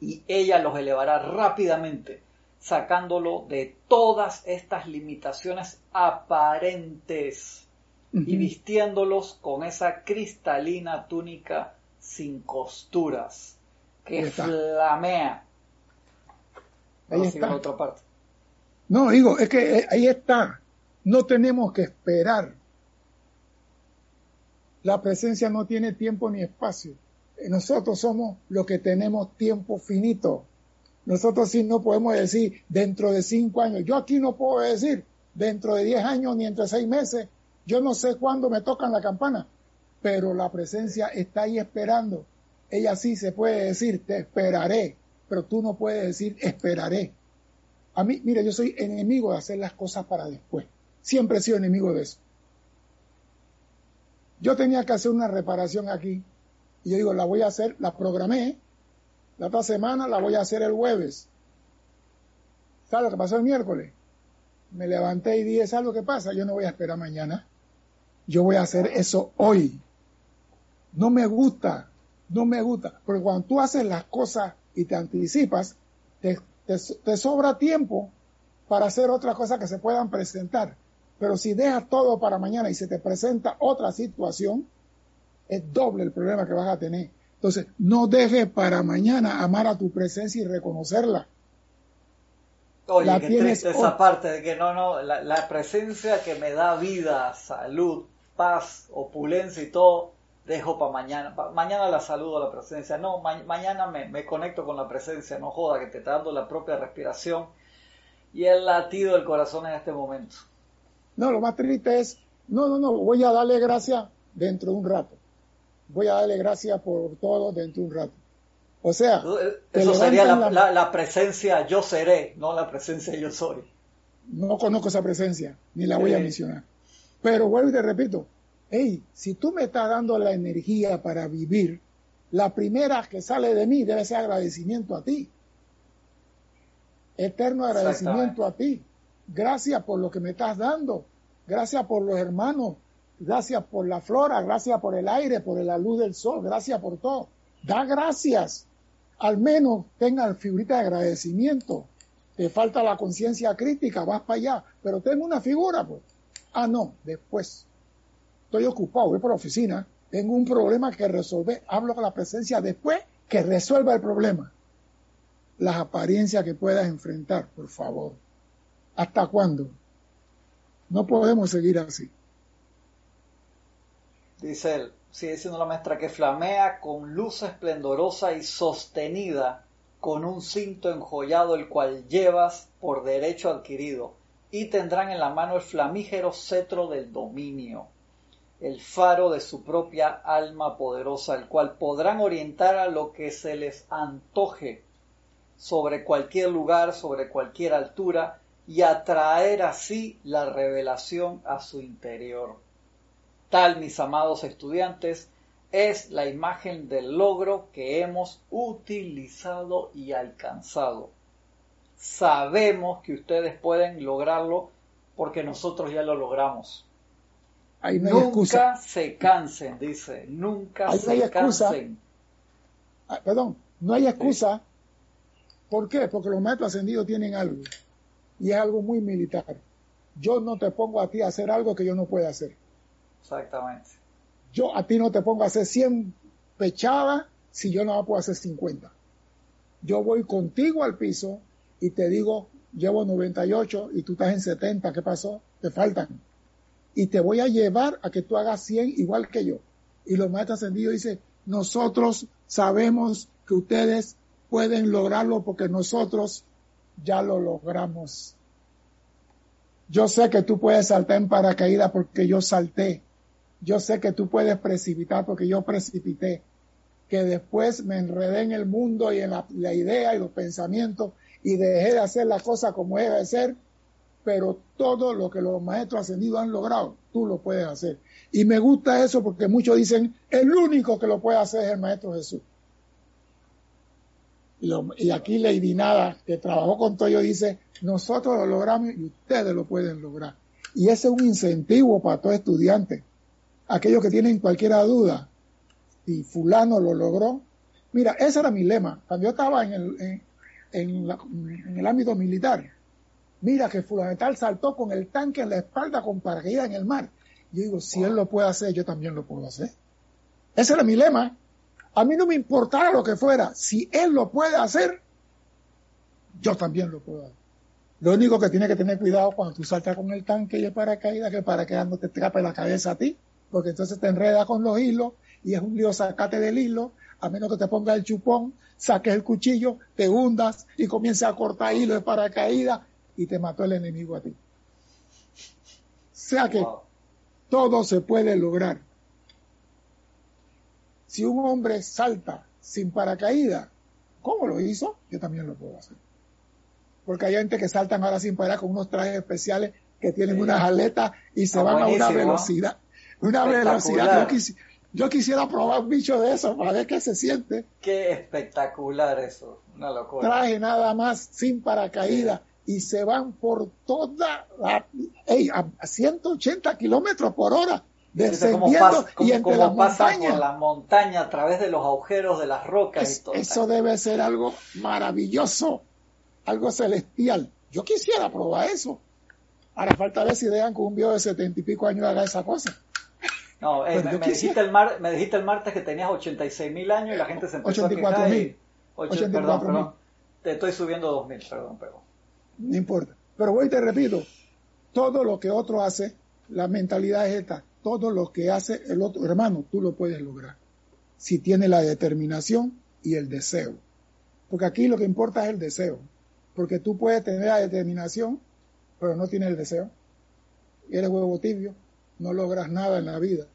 [SPEAKER 1] Y ella los elevará rápidamente, sacándolo de todas estas limitaciones aparentes y vistiéndolos con esa cristalina túnica sin costuras que flamea.
[SPEAKER 2] Ahí está. otra parte. No, digo, es que eh, ahí está. No tenemos que esperar la presencia no tiene tiempo ni espacio. Nosotros somos los que tenemos tiempo finito. Nosotros sí no podemos decir dentro de cinco años. Yo aquí no puedo decir dentro de diez años ni entre seis meses. Yo no sé cuándo me tocan la campana, pero la presencia está ahí esperando. Ella sí se puede decir, te esperaré, pero tú no puedes decir, esperaré. A mí, mire, yo soy enemigo de hacer las cosas para después. Siempre he sido enemigo de eso. Yo tenía que hacer una reparación aquí y yo digo, la voy a hacer, la programé, la otra semana la voy a hacer el jueves. ¿Sabes lo que pasó el miércoles? Me levanté y dije, ¿sabes lo que pasa? Yo no voy a esperar mañana. Yo voy a hacer eso hoy. No me gusta, no me gusta. Porque cuando tú haces las cosas y te anticipas, te, te sobra tiempo para hacer otras cosas que se puedan presentar. Pero si dejas todo para mañana y se te presenta otra situación, es doble el problema que vas a tener. Entonces, no dejes para mañana amar a tu presencia y reconocerla.
[SPEAKER 1] Oye, la qué tienes esa parte de que no, no, la, presencia que me da vida, salud, paz, opulencia y todo, dejo para mañana. mañana la saludo la presencia. No, mañana me, me, conecto con la presencia. No joda que te está dando la propia respiración y el latido del corazón en este momento.
[SPEAKER 2] No, lo más triste es, no, no, no, voy a darle gracias dentro de un rato. Voy a darle gracias por todo dentro de un rato. O sea,
[SPEAKER 1] eso sería la, presencia yo seré, no la presencia yo soy.
[SPEAKER 2] No conozco esa presencia, ni la voy a mencionar. Pero vuelvo y te repito, hey, si tú me estás dando la energía para vivir, la primera que sale de mí debe ser agradecimiento a ti. Eterno agradecimiento a ti. Gracias por lo que me estás dando. Gracias por los hermanos. Gracias por la flora. Gracias por el aire, por la luz del sol. Gracias por todo. Da gracias. Al menos tenga figurita de agradecimiento. Te falta la conciencia crítica, vas para allá. Pero tengo una figura, pues. Ah, no, después. Estoy ocupado, voy por la oficina. Tengo un problema que resolver. Hablo con la presencia después que resuelva el problema. Las apariencias que puedas enfrentar, por favor. ¿Hasta cuándo? No podemos seguir así.
[SPEAKER 1] Dice él, sigue siendo la maestra que flamea con luz esplendorosa y sostenida con un cinto enjollado el cual llevas por derecho adquirido y tendrán en la mano el flamígero cetro del dominio, el faro de su propia alma poderosa, el cual podrán orientar a lo que se les antoje sobre cualquier lugar, sobre cualquier altura, y atraer así la revelación a su interior. Tal, mis amados estudiantes, es la imagen del logro que hemos utilizado y alcanzado. Sabemos que ustedes pueden lograrlo porque nosotros ya lo logramos. Nunca se cansen, dice, nunca se cansen.
[SPEAKER 2] Ah, perdón, no hay excusa. ¿Por qué? Porque los maestros ascendidos tienen algo y es algo muy militar. Yo no te pongo a ti a hacer algo que yo no pueda hacer.
[SPEAKER 1] Exactamente.
[SPEAKER 2] Yo a ti no te pongo a hacer 100 pechadas si yo no puedo hacer 50. Yo voy contigo al piso y te digo, llevo 98 y tú estás en 70, ¿qué pasó? Te faltan. Y te voy a llevar a que tú hagas 100 igual que yo. Y los maestros ascendidos dicen, nosotros sabemos que ustedes pueden lograrlo porque nosotros ya lo logramos. Yo sé que tú puedes saltar en paracaídas porque yo salté. Yo sé que tú puedes precipitar porque yo precipité. Que después me enredé en el mundo y en la, idea y los pensamientos y dejé de hacer la cosa como debe ser. Pero todo lo que los maestros ascendidos han logrado, tú lo puedes hacer. Y me gusta eso porque muchos dicen, el único que lo puede hacer es el Maestro Jesús. Y, aquí Lady Nada, que trabajó con Toyo, dice, nosotros lo logramos y ustedes lo pueden lograr. Y ese es un incentivo para todo estudiante. Aquellos que tienen cualquier duda, si fulano lo logró. Mira, ese era mi lema. Cuando yo estaba en el, en, el ámbito militar, mira que fulano tal saltó con el tanque en la espalda con paracaídas en el mar. Yo digo, si él lo puede hacer, yo también lo puedo hacer. Ese era mi lema. A mí no me importara lo que fuera. Si él lo puede hacer, yo también lo puedo hacer. Lo único que tiene que tener cuidado cuando tú saltas con el tanque y el paracaídas, que el paracaídas no te trape la cabeza a ti, porque entonces te enreda con los hilos y es un lío sacate del hilo, a menos que te ponga el chupón, saques el cuchillo, te hundas y comiences a cortar hilo de paracaídas y te mató el enemigo a ti. O sea que todo se puede lograr. Si un hombre salta sin paracaídas, ¿cómo lo hizo? Yo también lo puedo hacer. porque hay gente que saltan ahora sin parar con unos trajes especiales que tienen unas aletas y se van a una velocidad, una velocidad. Yo, quisiera probar un bicho de eso para ver qué se siente.
[SPEAKER 1] Qué espectacular eso, una locura.
[SPEAKER 2] Traje nada más sin paracaídas y se van por toda la, a 180 kilómetros por hora descendiendo y entre las montañas.
[SPEAKER 1] la montaña a través de los agujeros de las rocas y todo.
[SPEAKER 2] Eso debe ser algo maravilloso, algo celestial. Yo quisiera probar eso. Ahora falta ver si dejan con un viejo de setenta y pico años haga esa cosa.
[SPEAKER 1] No, eh, me, dijiste el mar, me, dijiste el martes que tenías 86 mil años y la gente se empezó 84 a
[SPEAKER 2] mil.
[SPEAKER 1] Perdón, perdón. Te estoy subiendo 2 mil, perdón, perdón.
[SPEAKER 2] No importa. Pero voy y te repito, todo lo que otro hace, la mentalidad es esta todo lo que hace el otro hermano, tú lo puedes lograr. Si tiene la determinación y el deseo. Porque aquí lo que importa es el deseo. Porque tú puedes tener la determinación, pero no tienes el deseo. Eres huevo tibio, no logras nada en la vida.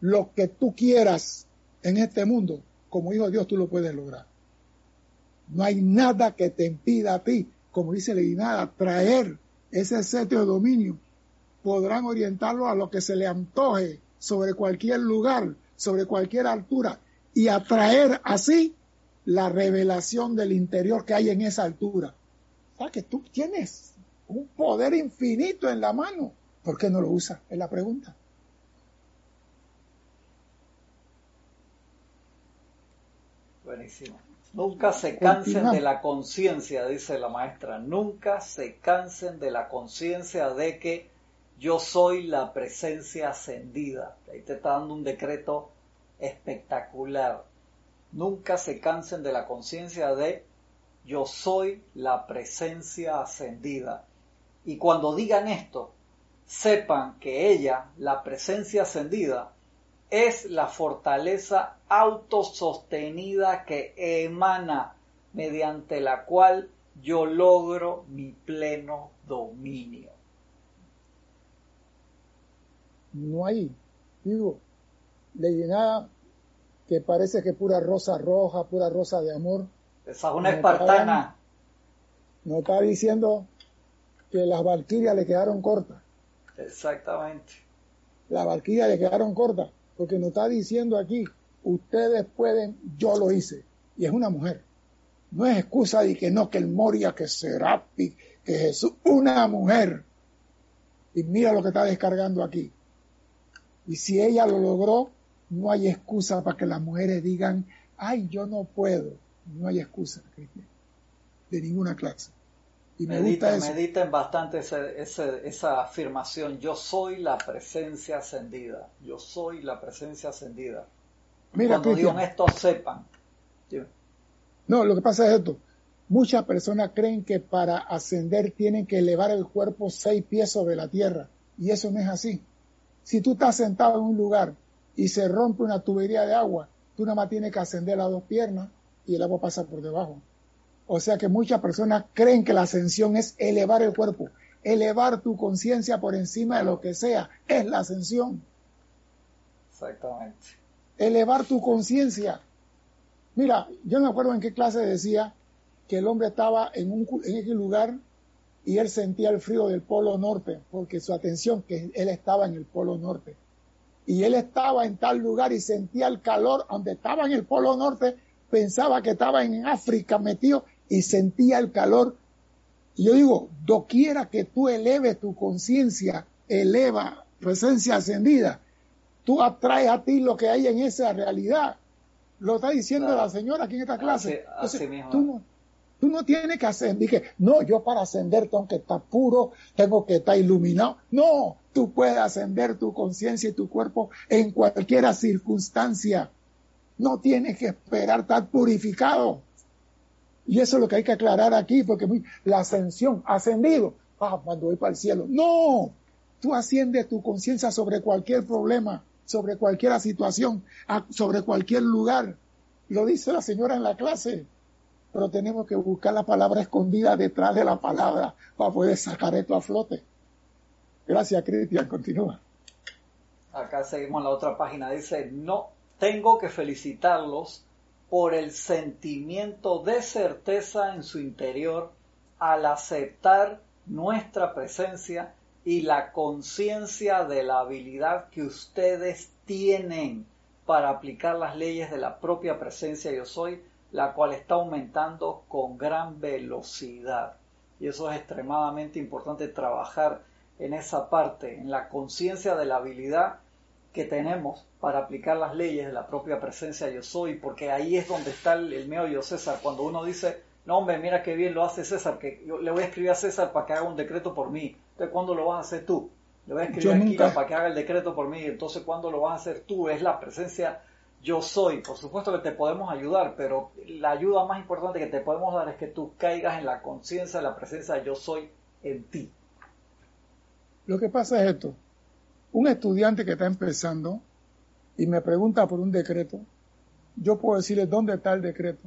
[SPEAKER 2] Lo que tú quieras en este mundo, como hijo de Dios, tú lo puedes lograr. No hay nada que te impida a ti, como dice nada traer ese setio de dominio podrán orientarlo a lo que se le antoje sobre cualquier lugar, sobre cualquier altura y atraer así la revelación del interior que hay en esa altura. O sea que tú tienes un poder infinito en la mano. ¿Por qué no lo usas? Es la pregunta.
[SPEAKER 1] Buenísimo. Nunca se cansen de la conciencia, dice la maestra. Nunca se cansen de la conciencia de que yo soy la presencia ascendida. Ahí te está dando un decreto espectacular. Nunca se cansen de la conciencia de yo soy la presencia ascendida. Y cuando digan esto, sepan que ella, la presencia ascendida, es la fortaleza autosostenida que emana, mediante la cual yo logro mi pleno dominio.
[SPEAKER 2] no hay, digo, de nada que parece que pura rosa roja, pura rosa de amor.
[SPEAKER 1] Esa es una espartana.
[SPEAKER 2] no está diciendo que las valquirias le quedaron cortas.
[SPEAKER 1] Exactamente.
[SPEAKER 2] Las valquirias le quedaron cortas, porque no está diciendo aquí, ustedes pueden, yo lo hice. Y es una mujer. No es excusa de que no, que el Moria, que Serapi, que Jesús, una mujer. Y mira lo que está descargando aquí. Y si ella lo logró, no hay excusa para que las mujeres digan, ay, yo no puedo. No hay excusa, de ninguna clase.
[SPEAKER 1] Y me mediten, mediten bastante esa afirmación, yo soy la presencia ascendida, yo soy la presencia ascendida. Mira, Cuando digan esto, sepan.
[SPEAKER 2] No, lo que pasa es esto. Muchas personas creen que para ascender tienen que elevar el cuerpo seis pies sobre la tierra. Y eso no es así. Si tú estás sentado en un lugar y se rompe una tubería de agua, tú nada más tienes que ascender las dos piernas y el agua pasa por debajo. O sea que muchas personas creen que la ascensión es elevar el cuerpo, elevar tu conciencia por encima de lo que sea, es la ascensión.
[SPEAKER 1] Exactamente.
[SPEAKER 2] Elevar tu conciencia. Mira, yo no me acuerdo en qué clase decía que el hombre estaba en un en ese lugar y él sentía el frío del polo norte, porque su atención, que él estaba en el polo norte. Y él estaba en tal lugar y sentía el calor, donde estaba en el polo norte, pensaba que estaba en África metido y sentía el calor. Y yo digo, doquiera que tú eleves tu conciencia, eleva presencia ascendida, tú atraes a ti lo que hay en esa realidad. Lo está diciendo la señora aquí en esta clase. tú Tú no tienes que ascender. Dije, no, yo para ascender tengo que estar puro, tengo que estar iluminado. No, tú puedes ascender tu conciencia y tu cuerpo en cualquier circunstancia. No tienes que esperar estar purificado. Y eso es lo que hay que aclarar aquí, porque la ascensión, ascendido, ah, cuando voy para el cielo. No, tú asciendes tu conciencia sobre cualquier problema, sobre cualquier situación, sobre cualquier lugar. Lo dice la señora en la clase pero tenemos que buscar la palabra escondida detrás de la palabra para poder sacar esto a flote. Gracias, Cristian. Continúa.
[SPEAKER 1] Acá seguimos en la otra página. Dice, no, tengo que felicitarlos por el sentimiento de certeza en su interior al aceptar nuestra presencia y la conciencia de la habilidad que ustedes tienen para aplicar las leyes de la propia presencia yo soy, la cual está aumentando con gran velocidad. Y eso es extremadamente importante trabajar en esa parte, en la conciencia de la habilidad que tenemos para aplicar las leyes de la propia presencia yo soy, porque ahí es donde está el, el meollo César, cuando uno dice, no hombre, mira qué bien lo hace César, que yo le voy a escribir a César para que haga un decreto por mí, entonces ¿cuándo lo vas a hacer tú? Le voy a escribir a Kira para que haga el decreto por mí, entonces ¿cuándo lo vas a hacer tú? Es la presencia yo soy, por supuesto que te podemos ayudar, pero la ayuda más importante que te podemos dar es que tú caigas en la conciencia de la presencia yo soy en ti.
[SPEAKER 2] Lo que pasa es esto, un estudiante que está empezando y me pregunta por un decreto, yo puedo decirle dónde está el decreto,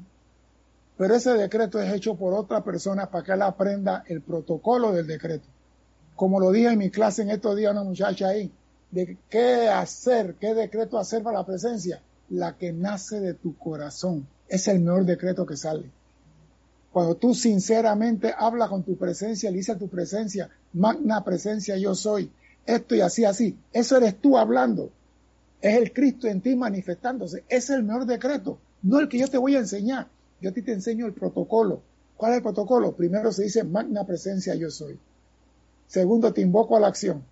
[SPEAKER 2] pero ese decreto es hecho por otra persona para que él aprenda el protocolo del decreto. Como lo dije en mi clase en estos días una muchacha ahí, de qué hacer, qué decreto hacer para la presencia, la que nace de tu corazón. Es el mejor decreto que sale. Cuando tú sinceramente hablas con tu presencia, le dices tu presencia, magna presencia yo soy, esto y así, así. Eso eres tú hablando. Es el Cristo en ti manifestándose. es el mejor decreto, no el que yo te voy a enseñar. Yo a ti te enseño el protocolo. ¿Cuál es el protocolo? Primero se dice magna presencia yo soy. Segundo, te invoco a la acción.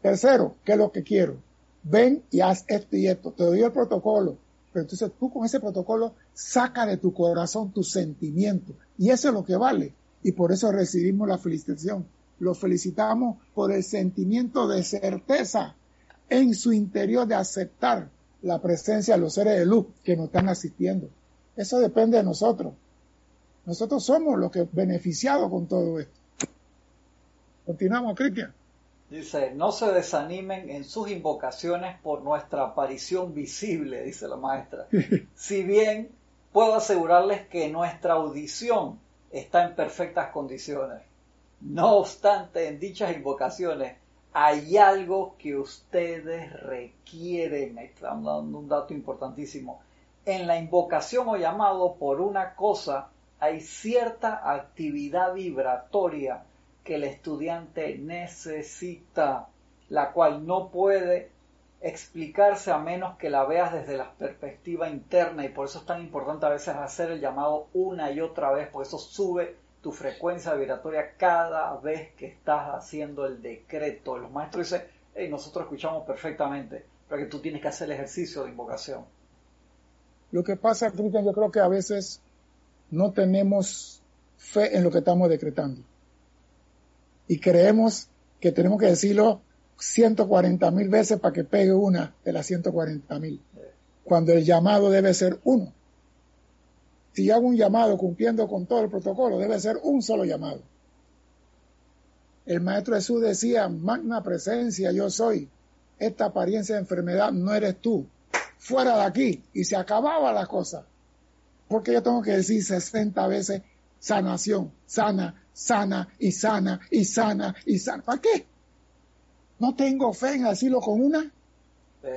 [SPEAKER 2] Tercero, ¿qué es lo que quiero? Ven y haz esto y esto. Te doy el protocolo. Pero entonces tú con ese protocolo saca de tu corazón tu sentimiento. Y eso es lo que vale. Y por eso recibimos la felicitación. Lo felicitamos por el sentimiento de certeza en su interior de aceptar la presencia de los seres de luz que nos están asistiendo. Eso depende de nosotros. Nosotros somos los que beneficiados con todo esto. Continuamos, Cristian.
[SPEAKER 1] Dice, no se desanimen en sus invocaciones por nuestra aparición visible, dice la maestra. si bien puedo asegurarles que nuestra audición está en perfectas condiciones. No obstante, en dichas invocaciones hay algo que ustedes requieren. Están dando un dato importantísimo. En la invocación o llamado por una cosa hay cierta actividad vibratoria que el estudiante necesita, la cual no puede explicarse a menos que la veas desde la perspectiva interna y por eso es tan importante a veces hacer el llamado una y otra vez, porque eso sube tu frecuencia vibratoria cada vez que estás haciendo el decreto. Los maestros dicen, hey, nosotros escuchamos perfectamente, pero que tú tienes que hacer el ejercicio de invocación.
[SPEAKER 2] Lo que pasa, Cristian, yo creo que a veces no tenemos fe en lo que estamos decretando y creemos que tenemos que decirlo 140 mil veces para que pegue una de las 140 mil, cuando el llamado debe ser uno. Si hago un llamado cumpliendo con todo el protocolo, debe ser un solo llamado. El Maestro Jesús decía, magna presencia, yo soy. Esta apariencia de enfermedad no eres tú. Fuera de aquí. Y se acababa la cosa. Porque yo tengo que decir 60 veces sanación, sana, sana y sana y sana y sana. ¿Para qué? No tengo fe en decirlo con una.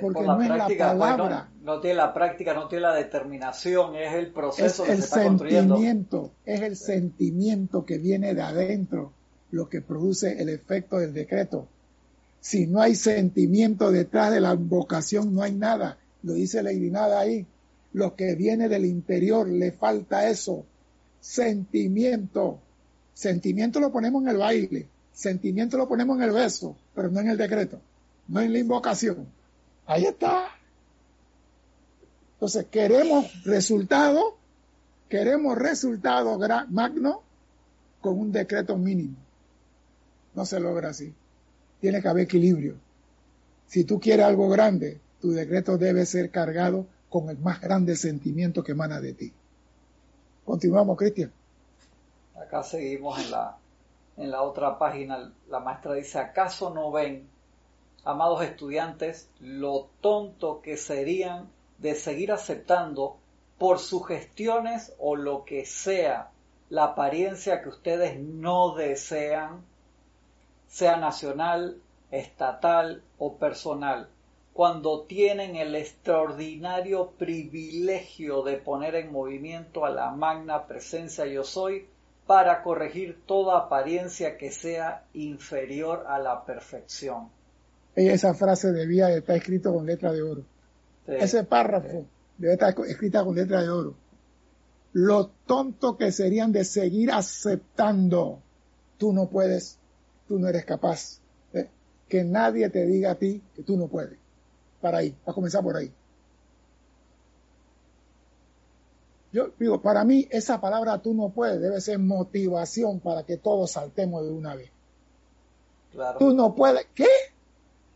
[SPEAKER 2] Porque no es la pues, palabra.
[SPEAKER 1] no, tiene la práctica, no tiene la determinación, es el proceso
[SPEAKER 2] es que el se está sentimiento, Es el sentimiento que viene de adentro lo que produce el efecto del decreto. Si no hay sentimiento detrás de la invocación, no hay nada. Lo dice la nada ahí. Lo que viene del interior, le falta eso. Sentimiento. Sentimiento lo ponemos en el baile, sentimiento lo ponemos en el beso, pero no en el decreto, no en la invocación. Ahí está. Entonces, queremos resultado, queremos resultado magno con un decreto mínimo. No se logra así. Tiene que haber equilibrio. Si tú quieres algo grande, tu decreto debe ser cargado con el más grande sentimiento que emana de ti. Continuamos, Cristian.
[SPEAKER 1] Acá seguimos en la, en la otra página. La maestra dice, ¿acaso no ven, amados estudiantes, lo tonto que serían de seguir aceptando por sugestiones o lo que sea la apariencia que ustedes no desean, sea nacional, estatal o personal, cuando tienen el extraordinario privilegio de poner en movimiento a la magna presencia yo soy para corregir toda apariencia que sea inferior a la perfección.
[SPEAKER 2] Esa frase debía estar escrito con letra de oro. Ese párrafo debe estar escrita con letra de oro. Lo tonto que serían de seguir aceptando. Tú no puedes, tú no eres capaz. ¿eh? Que nadie te diga a ti que tú no puedes. Para ahí, a comenzar por ahí. Yo digo, para mí esa palabra tú no puedes debe ser motivación para que todos saltemos de una vez. Claro. Tú no puedes. ¿Qué?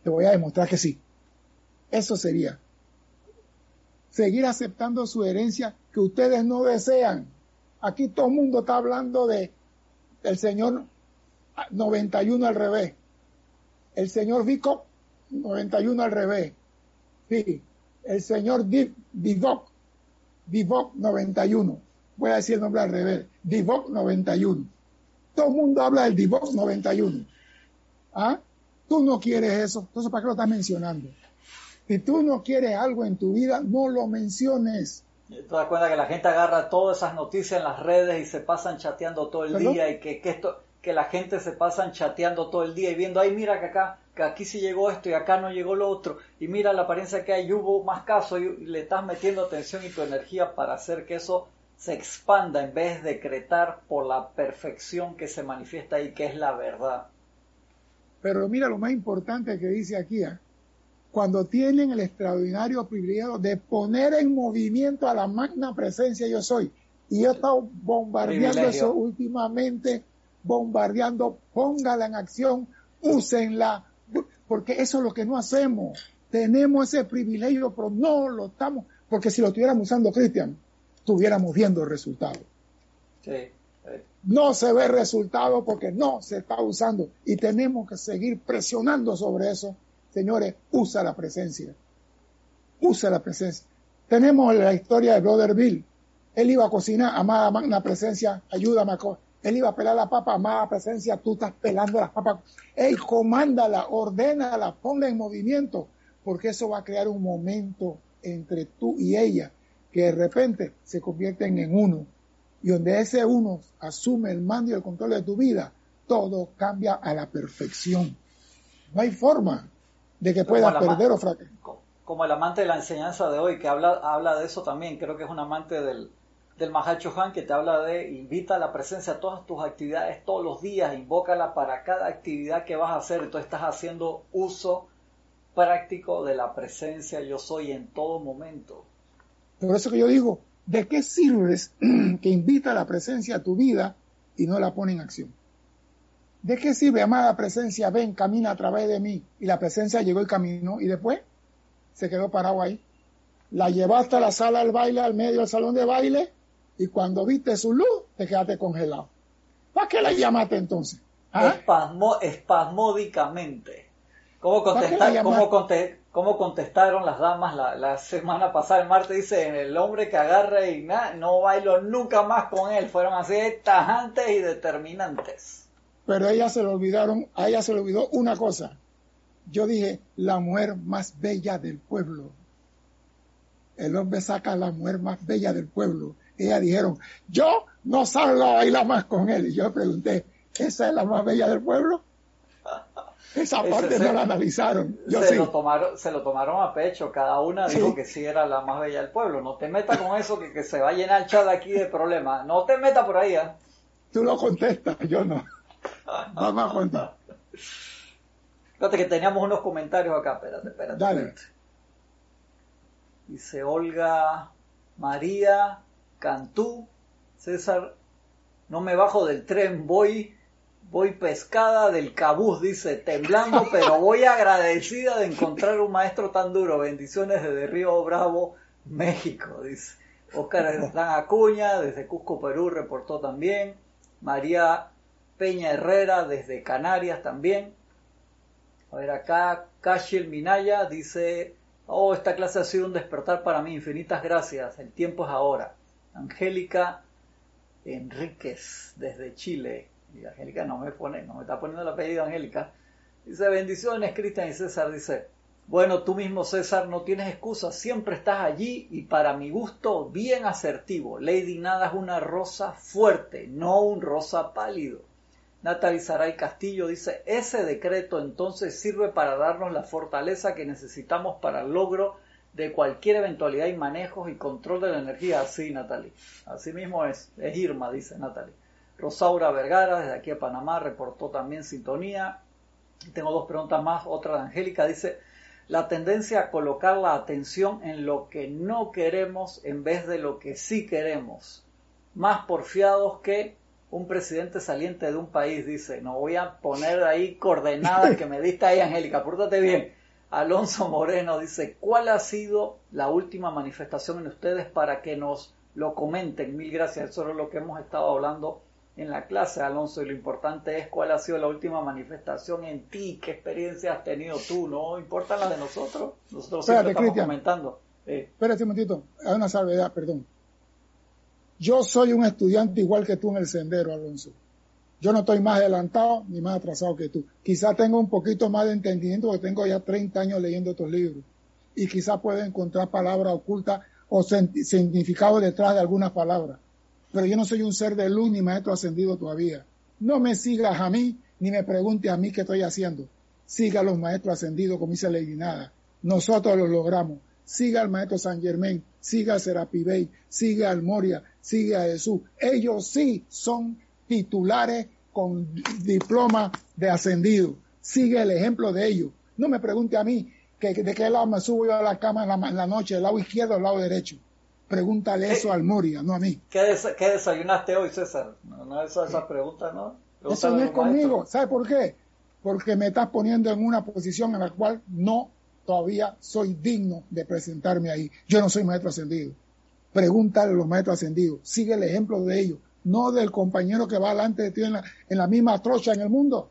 [SPEAKER 2] Te voy a demostrar que sí. Eso sería. Seguir aceptando su herencia que ustedes no desean. Aquí todo el mundo está hablando de el señor 91 al revés. El señor Vico 91 al revés. Sí. El señor Divock Divock 91. Voy a decir el nombre al revés. Divock 91. Todo el mundo habla del Divock 91. ¿Ah? Tú no quieres eso. Entonces, ¿para qué lo estás mencionando? Si tú no quieres algo en tu vida, no lo menciones.
[SPEAKER 1] ¿Te das cuenta que la gente agarra todas esas noticias en las redes y se pasan chateando todo el día y que, que, esto, que la gente se pasan chateando todo el día y viendo, ay, mira que acá que aquí sí llegó esto y acá no llegó lo otro, y mira la apariencia que hay, hubo más casos y le estás metiendo atención y tu energía para hacer que eso se expanda en vez de decretar por la perfección que se manifiesta ahí, que es la verdad.
[SPEAKER 2] Pero mira lo más importante que dice aquí, ¿eh? cuando tienen el extraordinario privilegio de poner en movimiento a la magna presencia yo soy. Y yo he estado bombardeando eso últimamente, bombardeando, póngala en acción, úsenla, porque eso es lo que no hacemos. Tenemos ese privilegio, pero no lo estamos, porque si lo estuviéramos usando, Cristian, estuviéramos viendo el resultado. No se ve resultado porque no se está usando y tenemos que seguir presionando sobre eso. Señores, usa la presencia. Usa la presencia. Tenemos la historia de Brother Bill. Él iba a cocinar, amada magna presencia, ayúdame a él iba a pelar la papa, amada presencia, tú estás pelando las papas. Ey, comándala, ordénala, ponla en movimiento, porque eso va a crear un momento entre tú y ella, que de repente se convierten en uno. Y donde ese uno asume el mando y el control de tu vida, todo cambia a la perfección. No hay forma de que puedas perder o fracasar.
[SPEAKER 1] Como el amante de la enseñanza de hoy, que habla, habla de eso también, creo que es un amante del, del Mahacho Han que te habla de invita a la presencia a todas tus actividades todos los días, invócala para cada actividad que vas a hacer, entonces estás haciendo uso práctico de la presencia yo soy en todo momento.
[SPEAKER 2] Por eso que yo digo, ¿de qué sirves que invita a la presencia a tu vida y no la pone en acción? ¿De qué sirve, amada presencia, ven, camina a través de mí? Y la presencia llegó y caminó y después se quedó parado ahí. La llevaste a la sala del baile, al medio del salón de baile, y cuando viste su luz, te quedaste congelado. ¿Para qué la llamaste entonces?
[SPEAKER 1] ¿Ah? espasmódicamente. ¿Cómo, ¿Cómo, contestaron las damas la, semana pasada? El martes dice, el hombre que agarra y nada, no bailo nunca más con él. Fueron así tajantes y determinantes.
[SPEAKER 2] Pero a ella se le olvidaron, a ella se le olvidó una cosa. Yo dije, la mujer más bella del pueblo. El hombre saca a la mujer más bella del pueblo ellas dijeron, yo no salgo a bailar más con él. Y yo pregunté, ¿esa es la más bella del pueblo? Esa parte no la analizaron.
[SPEAKER 1] se, lo tomaron, se lo tomaron a pecho. Cada una dijo que sí era la más bella del pueblo. No te metas con eso que, que, se va a llenar el chat aquí de problemas. No te metas por ahí. ¿eh?
[SPEAKER 2] Tú lo contestas, yo no. Vamos a contar.
[SPEAKER 1] Fíjate que teníamos unos comentarios acá. Espérate, espérate. Dale. Dice Olga María Cantú, César, no me bajo del tren, voy, voy pescada del cabuz, dice, temblando, pero voy agradecida de encontrar un maestro tan duro. Bendiciones desde Río Bravo, México, dice. Oscar Hernán Acuña, desde Cusco, Perú, reportó también. María Peña Herrera, desde Canarias también. A ver acá, Kashil Minaya dice, oh, esta clase ha sido un despertar para mí, infinitas gracias, el tiempo es ahora. Angélica Enríquez desde Chile. Y Angélica no me pone, no me está poniendo el apellido Angélica. Dice, bendiciones Cristian y César, dice, Bueno, tú mismo, César, no tienes excusa, siempre estás allí y para mi gusto bien asertivo. Lady Nada es una rosa fuerte, no un rosa pálido. Natalie Saray Castillo dice, ese decreto entonces sirve para darnos la fortaleza que necesitamos para el logro de cualquier eventualidad y manejos y control de la energía. Sí, Natalie. Así mismo es. Es Irma, dice Natalie. Rosaura Vergara, desde aquí a Panamá, reportó también sintonía. Tengo dos preguntas más. Otra de Angélica dice, la tendencia a colocar la atención en lo que no queremos en vez de lo que sí queremos. Más porfiados que un presidente saliente de un país, dice. No voy a poner ahí coordenadas que me diste ahí, Angélica. Pórtate bien. Alonso Moreno dice, ¿cuál ha sido la última manifestación en ustedes para que nos lo comenten? Mil gracias. Eso es lo que hemos estado hablando en la clase, Alonso, y lo importante es cuál ha sido la última manifestación en ti, qué experiencia has tenido tú, no importa la de nosotros, nosotros siempre estamos comentando.
[SPEAKER 2] Espérate un momentito, hay una salvedad, perdón. Yo soy un estudiante igual que tú en el sendero, Alonso. Yo no estoy más adelantado ni más atrasado que tú. Quizá tengo un poquito más de entendimiento porque tengo ya 30 años leyendo estos libros. Y quizá puedo encontrar palabras ocultas o significado detrás de algunas palabras pero yo no soy un ser de luz ni maestro ascendido todavía. No me sigas a mí ni me pregunte a mí qué estoy haciendo. Siga los maestros ascendidos, como dice Lady Nada. Nosotros lo logramos. Siga al maestro San Germain, siga a Serapi Bey, siga al Moria, siga a Jesús. Ellos sí son titulares con diploma de ascendido. Sigue el ejemplo de ellos. No me pregunte a mí de qué lado me subo yo a la cama en la, en la noche, el lado izquierdo o el lado derecho. Pregúntale eso al Moria, no a mí.
[SPEAKER 1] ¿Qué, desayunaste hoy, César? No, no esa, esa pregunta, ¿no?
[SPEAKER 2] Eso no es conmigo. ¿Sabe por qué? Porque me estás poniendo en una posición en la cual no todavía soy digno de presentarme ahí. Yo no soy maestro ascendido. Pregúntale a los maestros ascendidos. Sigue el ejemplo de ellos, no del compañero que va adelante de ti en la, en la misma trocha en el mundo.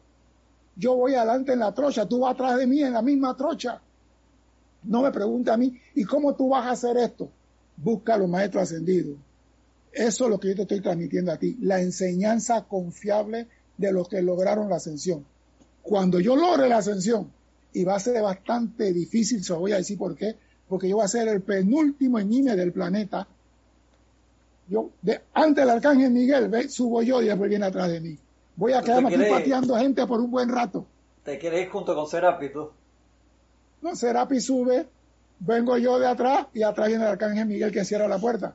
[SPEAKER 2] Yo voy adelante en la trocha, tú vas atrás de mí en la misma trocha. No me pregunte a mí, ¿y cómo tú vas a hacer esto? Busca a los maestros ascendidos. Eso es lo que yo te estoy transmitiendo a ti, la enseñanza confiable de los que lograron la ascensión. Cuando yo logre la ascensión, y va a ser bastante difícil, se lo voy a decir por qué, porque yo voy a ser el penúltimo en INE del planeta. Yo, de, antes del arcángel Miguel, ve, subo yo y después viene atrás de mí. Voy a quedarme aquí pateando gente por un buen rato.
[SPEAKER 1] ¿Te quieres ir junto con Serapi tú?
[SPEAKER 2] No, Serapi sube, vengo yo de atrás y atrás viene el arcángel Miguel que cierra la puerta.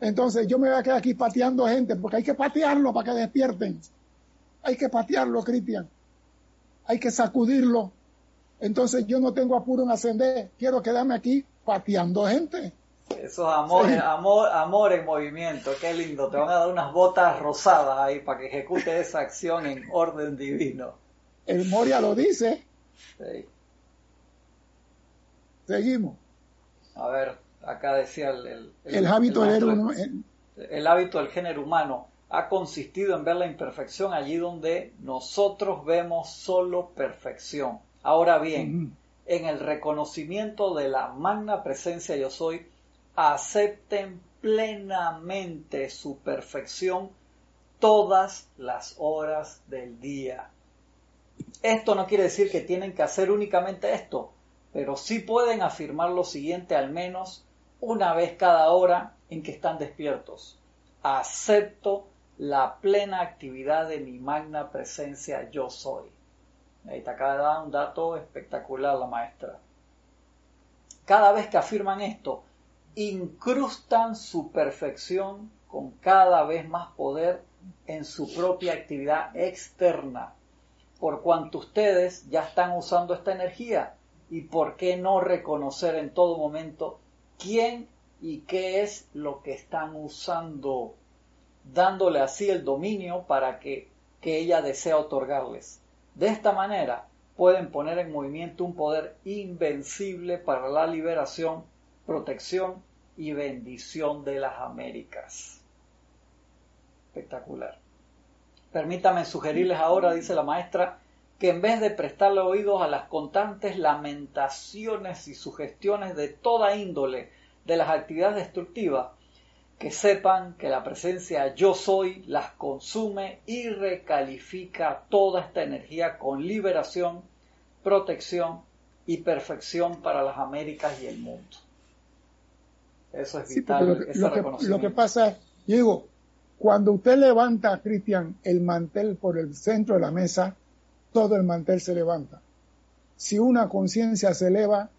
[SPEAKER 2] Entonces yo me voy a quedar aquí pateando gente, porque hay que patearlo para que despierten. Hay que patearlo, Cristian. Hay que sacudirlo. Entonces yo no tengo apuro en ascender, quiero quedarme aquí pateando gente.
[SPEAKER 1] Eso es amor, amor, amor en movimiento, qué lindo. Te van a dar unas botas rosadas ahí para que ejecute esa acción en orden divino.
[SPEAKER 2] El Moria lo dice. Sí. Seguimos.
[SPEAKER 1] A ver, acá decía el...
[SPEAKER 2] El, hábito del
[SPEAKER 1] el, hábito del género humano ha consistido en ver la imperfección allí donde nosotros vemos solo perfección. Ahora bien, en el reconocimiento de la magna presencia yo soy, acepten plenamente su perfección todas las horas del día. Esto no quiere decir que tienen que hacer únicamente esto, pero sí pueden afirmar lo siguiente al menos una vez cada hora en que están despiertos. Acepto la plena actividad de mi magna presencia yo soy. Ahí te acaba de dar un dato espectacular la maestra. Cada vez que afirman esto, incrustan su perfección con cada vez más poder en su propia actividad externa, por cuanto ustedes ya están usando esta energía y por qué no reconocer en todo momento quién y qué es lo que están usando, dándole así el dominio para que, que ella desea otorgarles. De esta manera pueden poner en movimiento un poder invencible para la liberación, protección y bendición de las Américas. Espectacular. Permítame sugerirles ahora, dice la maestra, que en vez de prestarle oídos a las constantes lamentaciones y sugestiones de toda índole de las actividades destructivas, que sepan que la presencia yo soy las consume y recalifica toda esta energía con liberación, protección y perfección para las Américas y el mundo. Eso es vital.
[SPEAKER 2] lo, que, lo, que, pasa es, digo, cuando usted levanta, Cristian, el mantel por el centro de la mesa, todo el mantel se levanta. Si una conciencia se eleva,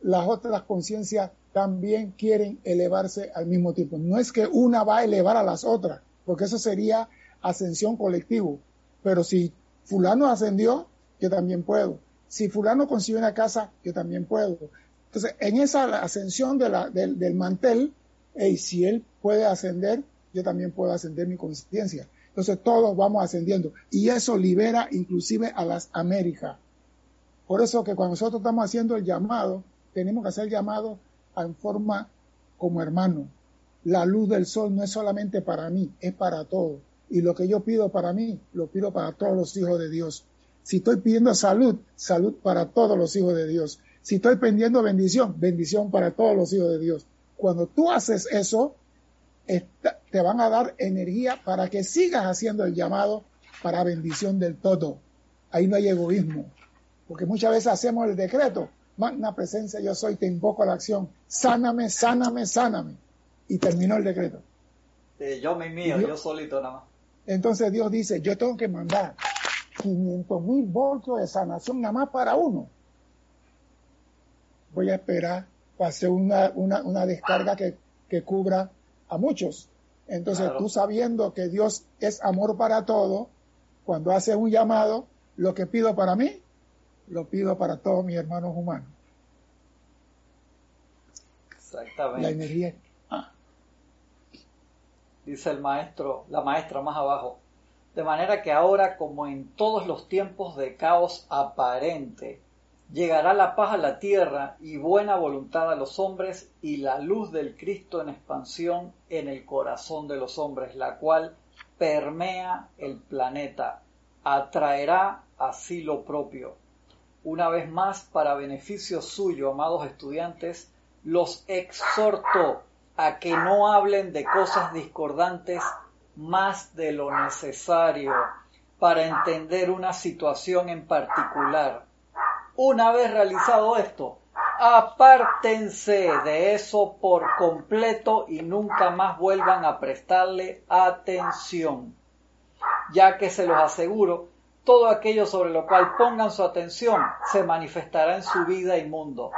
[SPEAKER 2] las otras conciencias también quieren elevarse al mismo tiempo. No es que una va a elevar a las otras, porque eso sería ascensión colectivo. Pero si fulano ascendió, yo también puedo. Si fulano consiguió una casa, yo también puedo. Entonces, en esa ascensión de la, del, mantel, y si él puede ascender, yo también puedo ascender mi conciencia. Entonces, todos vamos ascendiendo. Y eso libera inclusive a las Américas. Por eso que cuando nosotros estamos haciendo el llamado, tenemos que hacer el llamado en forma como hermano. La luz del sol no es solamente para mí, es para todos. Y lo que yo pido para mí, lo pido para todos los hijos de Dios. Si estoy pidiendo salud, salud para todos los hijos de Dios. Si estoy pidiendo bendición, bendición para todos los hijos de Dios. Cuando tú haces eso, te van a dar energía para que sigas haciendo el llamado para bendición del todo. Ahí no hay egoísmo. Porque muchas veces hacemos el decreto, magna presencia yo soy, te invoco a la acción, sáname, sáname, sáname. Y terminó el decreto.
[SPEAKER 1] yo me mío, yo solito nada más.
[SPEAKER 2] Entonces Dios dice, yo tengo que mandar 500 mil voltios de sanación nada más para uno. Voy a esperar para hacer una, una, descarga que, que, cubra a muchos. Entonces tú sabiendo que Dios es amor para todo, cuando hace un llamado, lo que pido para mí, lo pido para todos mis hermanos humanos.
[SPEAKER 1] Exactamente.
[SPEAKER 2] La energía.
[SPEAKER 1] Dice el maestro, la maestra más abajo. De manera que ahora, como en todos los tiempos de caos aparente, llegará la paz a la tierra y buena voluntad a los hombres y la luz del Cristo en expansión en el corazón de los hombres, la cual permea el planeta, atraerá así lo propio. Una vez más, para beneficio suyo, amados estudiantes, los exhorto a que no hablen de cosas discordantes más de lo necesario para entender una situación en particular. Una vez realizado esto, apártense de eso por completo y nunca más vuelvan a prestarle atención, ya que se los aseguro, todo aquello sobre lo cual pongan su atención se manifestará en su vida y mundo,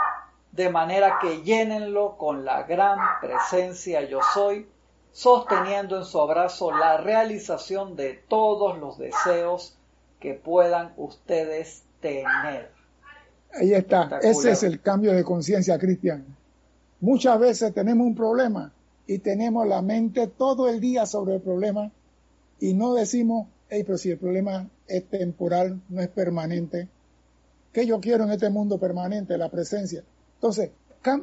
[SPEAKER 1] de manera que llénenlo con la gran presencia yo soy sosteniendo en su abrazo la realización de todos los deseos que puedan ustedes tener.
[SPEAKER 2] Ahí está, ese es el cambio de conciencia, Cristian. Muchas veces tenemos un problema y tenemos la mente todo el día sobre el problema y no decimos, hey, pero si el problema es temporal, no es permanente, ¿qué yo quiero en este mundo permanente? La presencia. Entonces,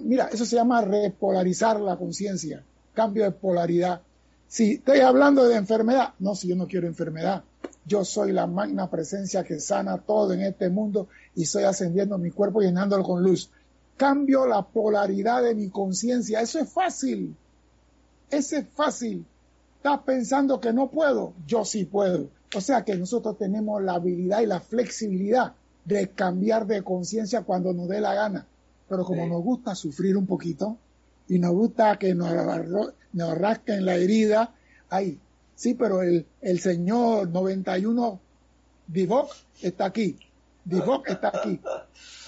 [SPEAKER 2] mira, eso se llama repolarizar la conciencia cambio de polaridad. Si estoy hablando de enfermedad, no, si yo no quiero enfermedad, yo soy la magna presencia que sana todo en este mundo y estoy ascendiendo mi cuerpo llenándolo con luz. Cambio la polaridad de mi conciencia. Eso es fácil. Eso es fácil. Estás pensando que no puedo. Yo sí puedo. O sea que nosotros tenemos la habilidad y la flexibilidad de cambiar de conciencia cuando nos dé la gana. Pero como nos gusta sufrir un poquito, y nos gusta que nos, nos rasquen la herida. Ahí, sí, pero el, el señor 91 Divock está aquí. Divock está aquí.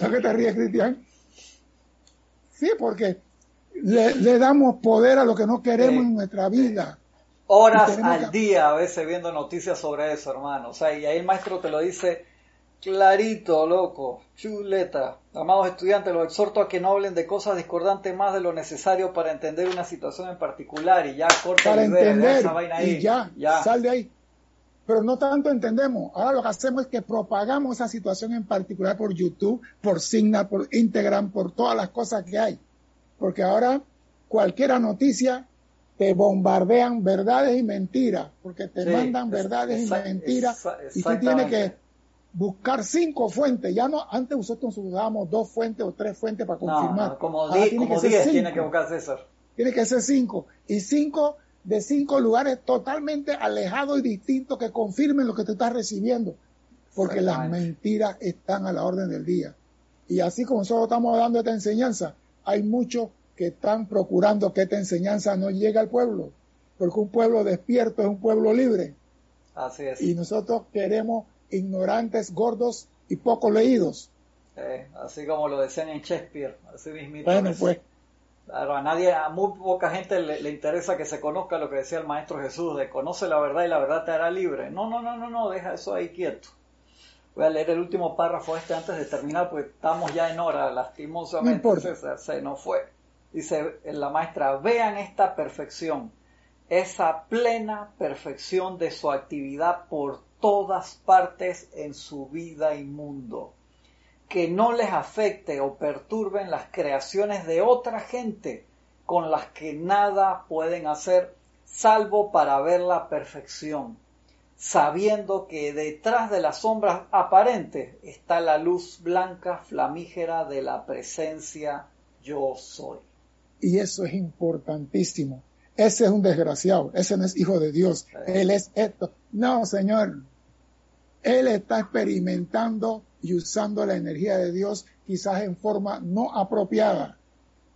[SPEAKER 2] ¿No que te ríes, Cristian? Sí, porque le, damos poder a lo que no queremos en nuestra vida.
[SPEAKER 1] Horas al día a veces viendo noticias sobre eso, hermano. O sea, y ahí el maestro te lo dice Clarito, loco, chuleta. Amados estudiantes, los exhorto a que no hablen de cosas discordantes más de lo necesario para entender una situación en particular y ya corta
[SPEAKER 2] para entender esa vaina ahí. Y ya, ya, sal de ahí. Pero no tanto entendemos. Ahora lo que hacemos es que propagamos esa situación en particular por YouTube, por Signal, por Instagram, por todas las cosas que hay. Porque ahora cualquier noticia te bombardean verdades y mentiras, porque te mandan verdades y mentiras y tú tienes que buscar cinco fuentes. Ya no, antes nosotros usábamos dos fuentes o tres fuentes para confirmar.
[SPEAKER 1] como, diez, tiene que buscar César.
[SPEAKER 2] Tiene que ser cinco. Y cinco de cinco lugares totalmente alejados y distintos que confirmen lo que te estás recibiendo. Porque las mentiras están a la orden del día. Y así como nosotros estamos dando esta enseñanza, hay muchos que están procurando que esta enseñanza no llegue al pueblo, porque un pueblo despierto es un pueblo libre.
[SPEAKER 1] Así es.
[SPEAKER 2] Y nosotros queremos ignorantes, gordos y poco leídos.
[SPEAKER 1] Eh, así como lo decían en Shakespeare, así mismito.
[SPEAKER 2] Bueno, pues.
[SPEAKER 1] Claro, a nadie, a muy poca gente le, interesa que se conozca lo que decía el Maestro Jesús, de conoce la verdad y la verdad te hará libre. No, no, no, no, no, deja eso ahí quieto. Voy a leer el último párrafo este antes de terminar, porque estamos ya en hora, lastimosamente, se nos fue. Dice la maestra, vean esta perfección, esa plena perfección de su actividad por todas partes en su vida y mundo que no les afecte o perturben las creaciones de otra gente con las que nada pueden hacer salvo para ver la perfección, sabiendo que detrás de las sombras aparentes está la luz blanca flamígera de la presencia yo soy.
[SPEAKER 2] Y eso es importantísimo. Ese es un desgraciado, ese no es hijo de Dios, él es esto. No, Señor, él está experimentando y usando la energía de Dios quizás en forma no apropiada.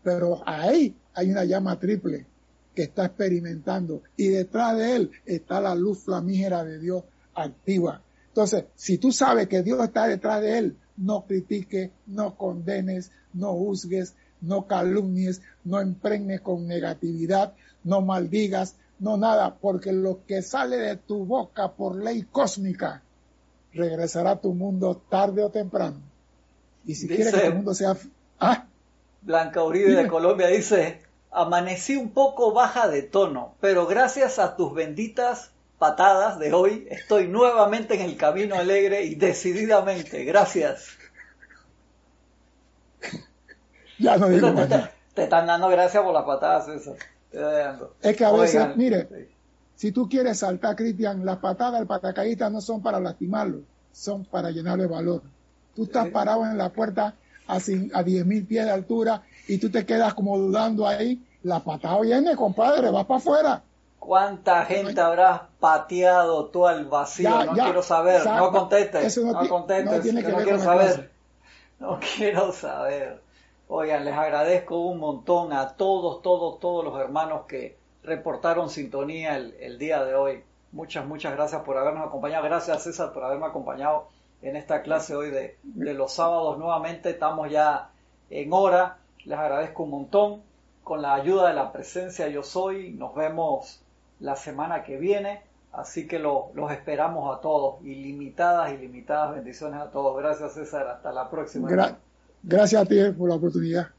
[SPEAKER 2] Pero ahí hay una llama triple que está experimentando y detrás de él está la luz flamígera de Dios activa. Entonces, si tú sabes que Dios está detrás de él, no critiques, no condenes, no juzgues, no calumnies, no empregnes con negatividad, no maldigas, no nada, porque lo que sale de tu boca por ley cósmica regresará a tu mundo tarde o temprano. Y si quieres que tu mundo sea...
[SPEAKER 1] ¿Ah? Blanca Uribe de Colombia dice, amanecí un poco baja de tono, pero gracias a tus benditas patadas de hoy estoy nuevamente en el camino alegre y decididamente. Gracias.
[SPEAKER 2] Ya no digo
[SPEAKER 1] te, están dando gracias por las patadas, eso.
[SPEAKER 2] Es que a veces, mire, si tú quieres saltar, Cristian, las patadas, el patacaíta no son para lastimarlo, son para llenarle valor. Tú estás parado en la puerta a, a 10.000 pies de altura y tú te quedas como dudando ahí. La patada viene, compadre, vas para afuera.
[SPEAKER 1] ¿Cuánta gente habrás pateado tú al vacío? no quiero saber, no contestes, no, contestes, no, quiero saber. No quiero saber. Oigan, les agradezco un montón a todos, todos, todos los hermanos que reportaron sintonía el, día de hoy. Muchas, muchas gracias por habernos acompañado. Gracias César por haberme acompañado en esta clase hoy de, los sábados nuevamente. Estamos ya en hora. Les agradezco un montón. Con la ayuda de la presencia yo soy. Nos vemos la semana que viene. Así que los esperamos a todos. Ilimitadas, ilimitadas bendiciones a todos. Gracias César. Hasta la próxima.
[SPEAKER 2] gracias a ti por la oportunidad.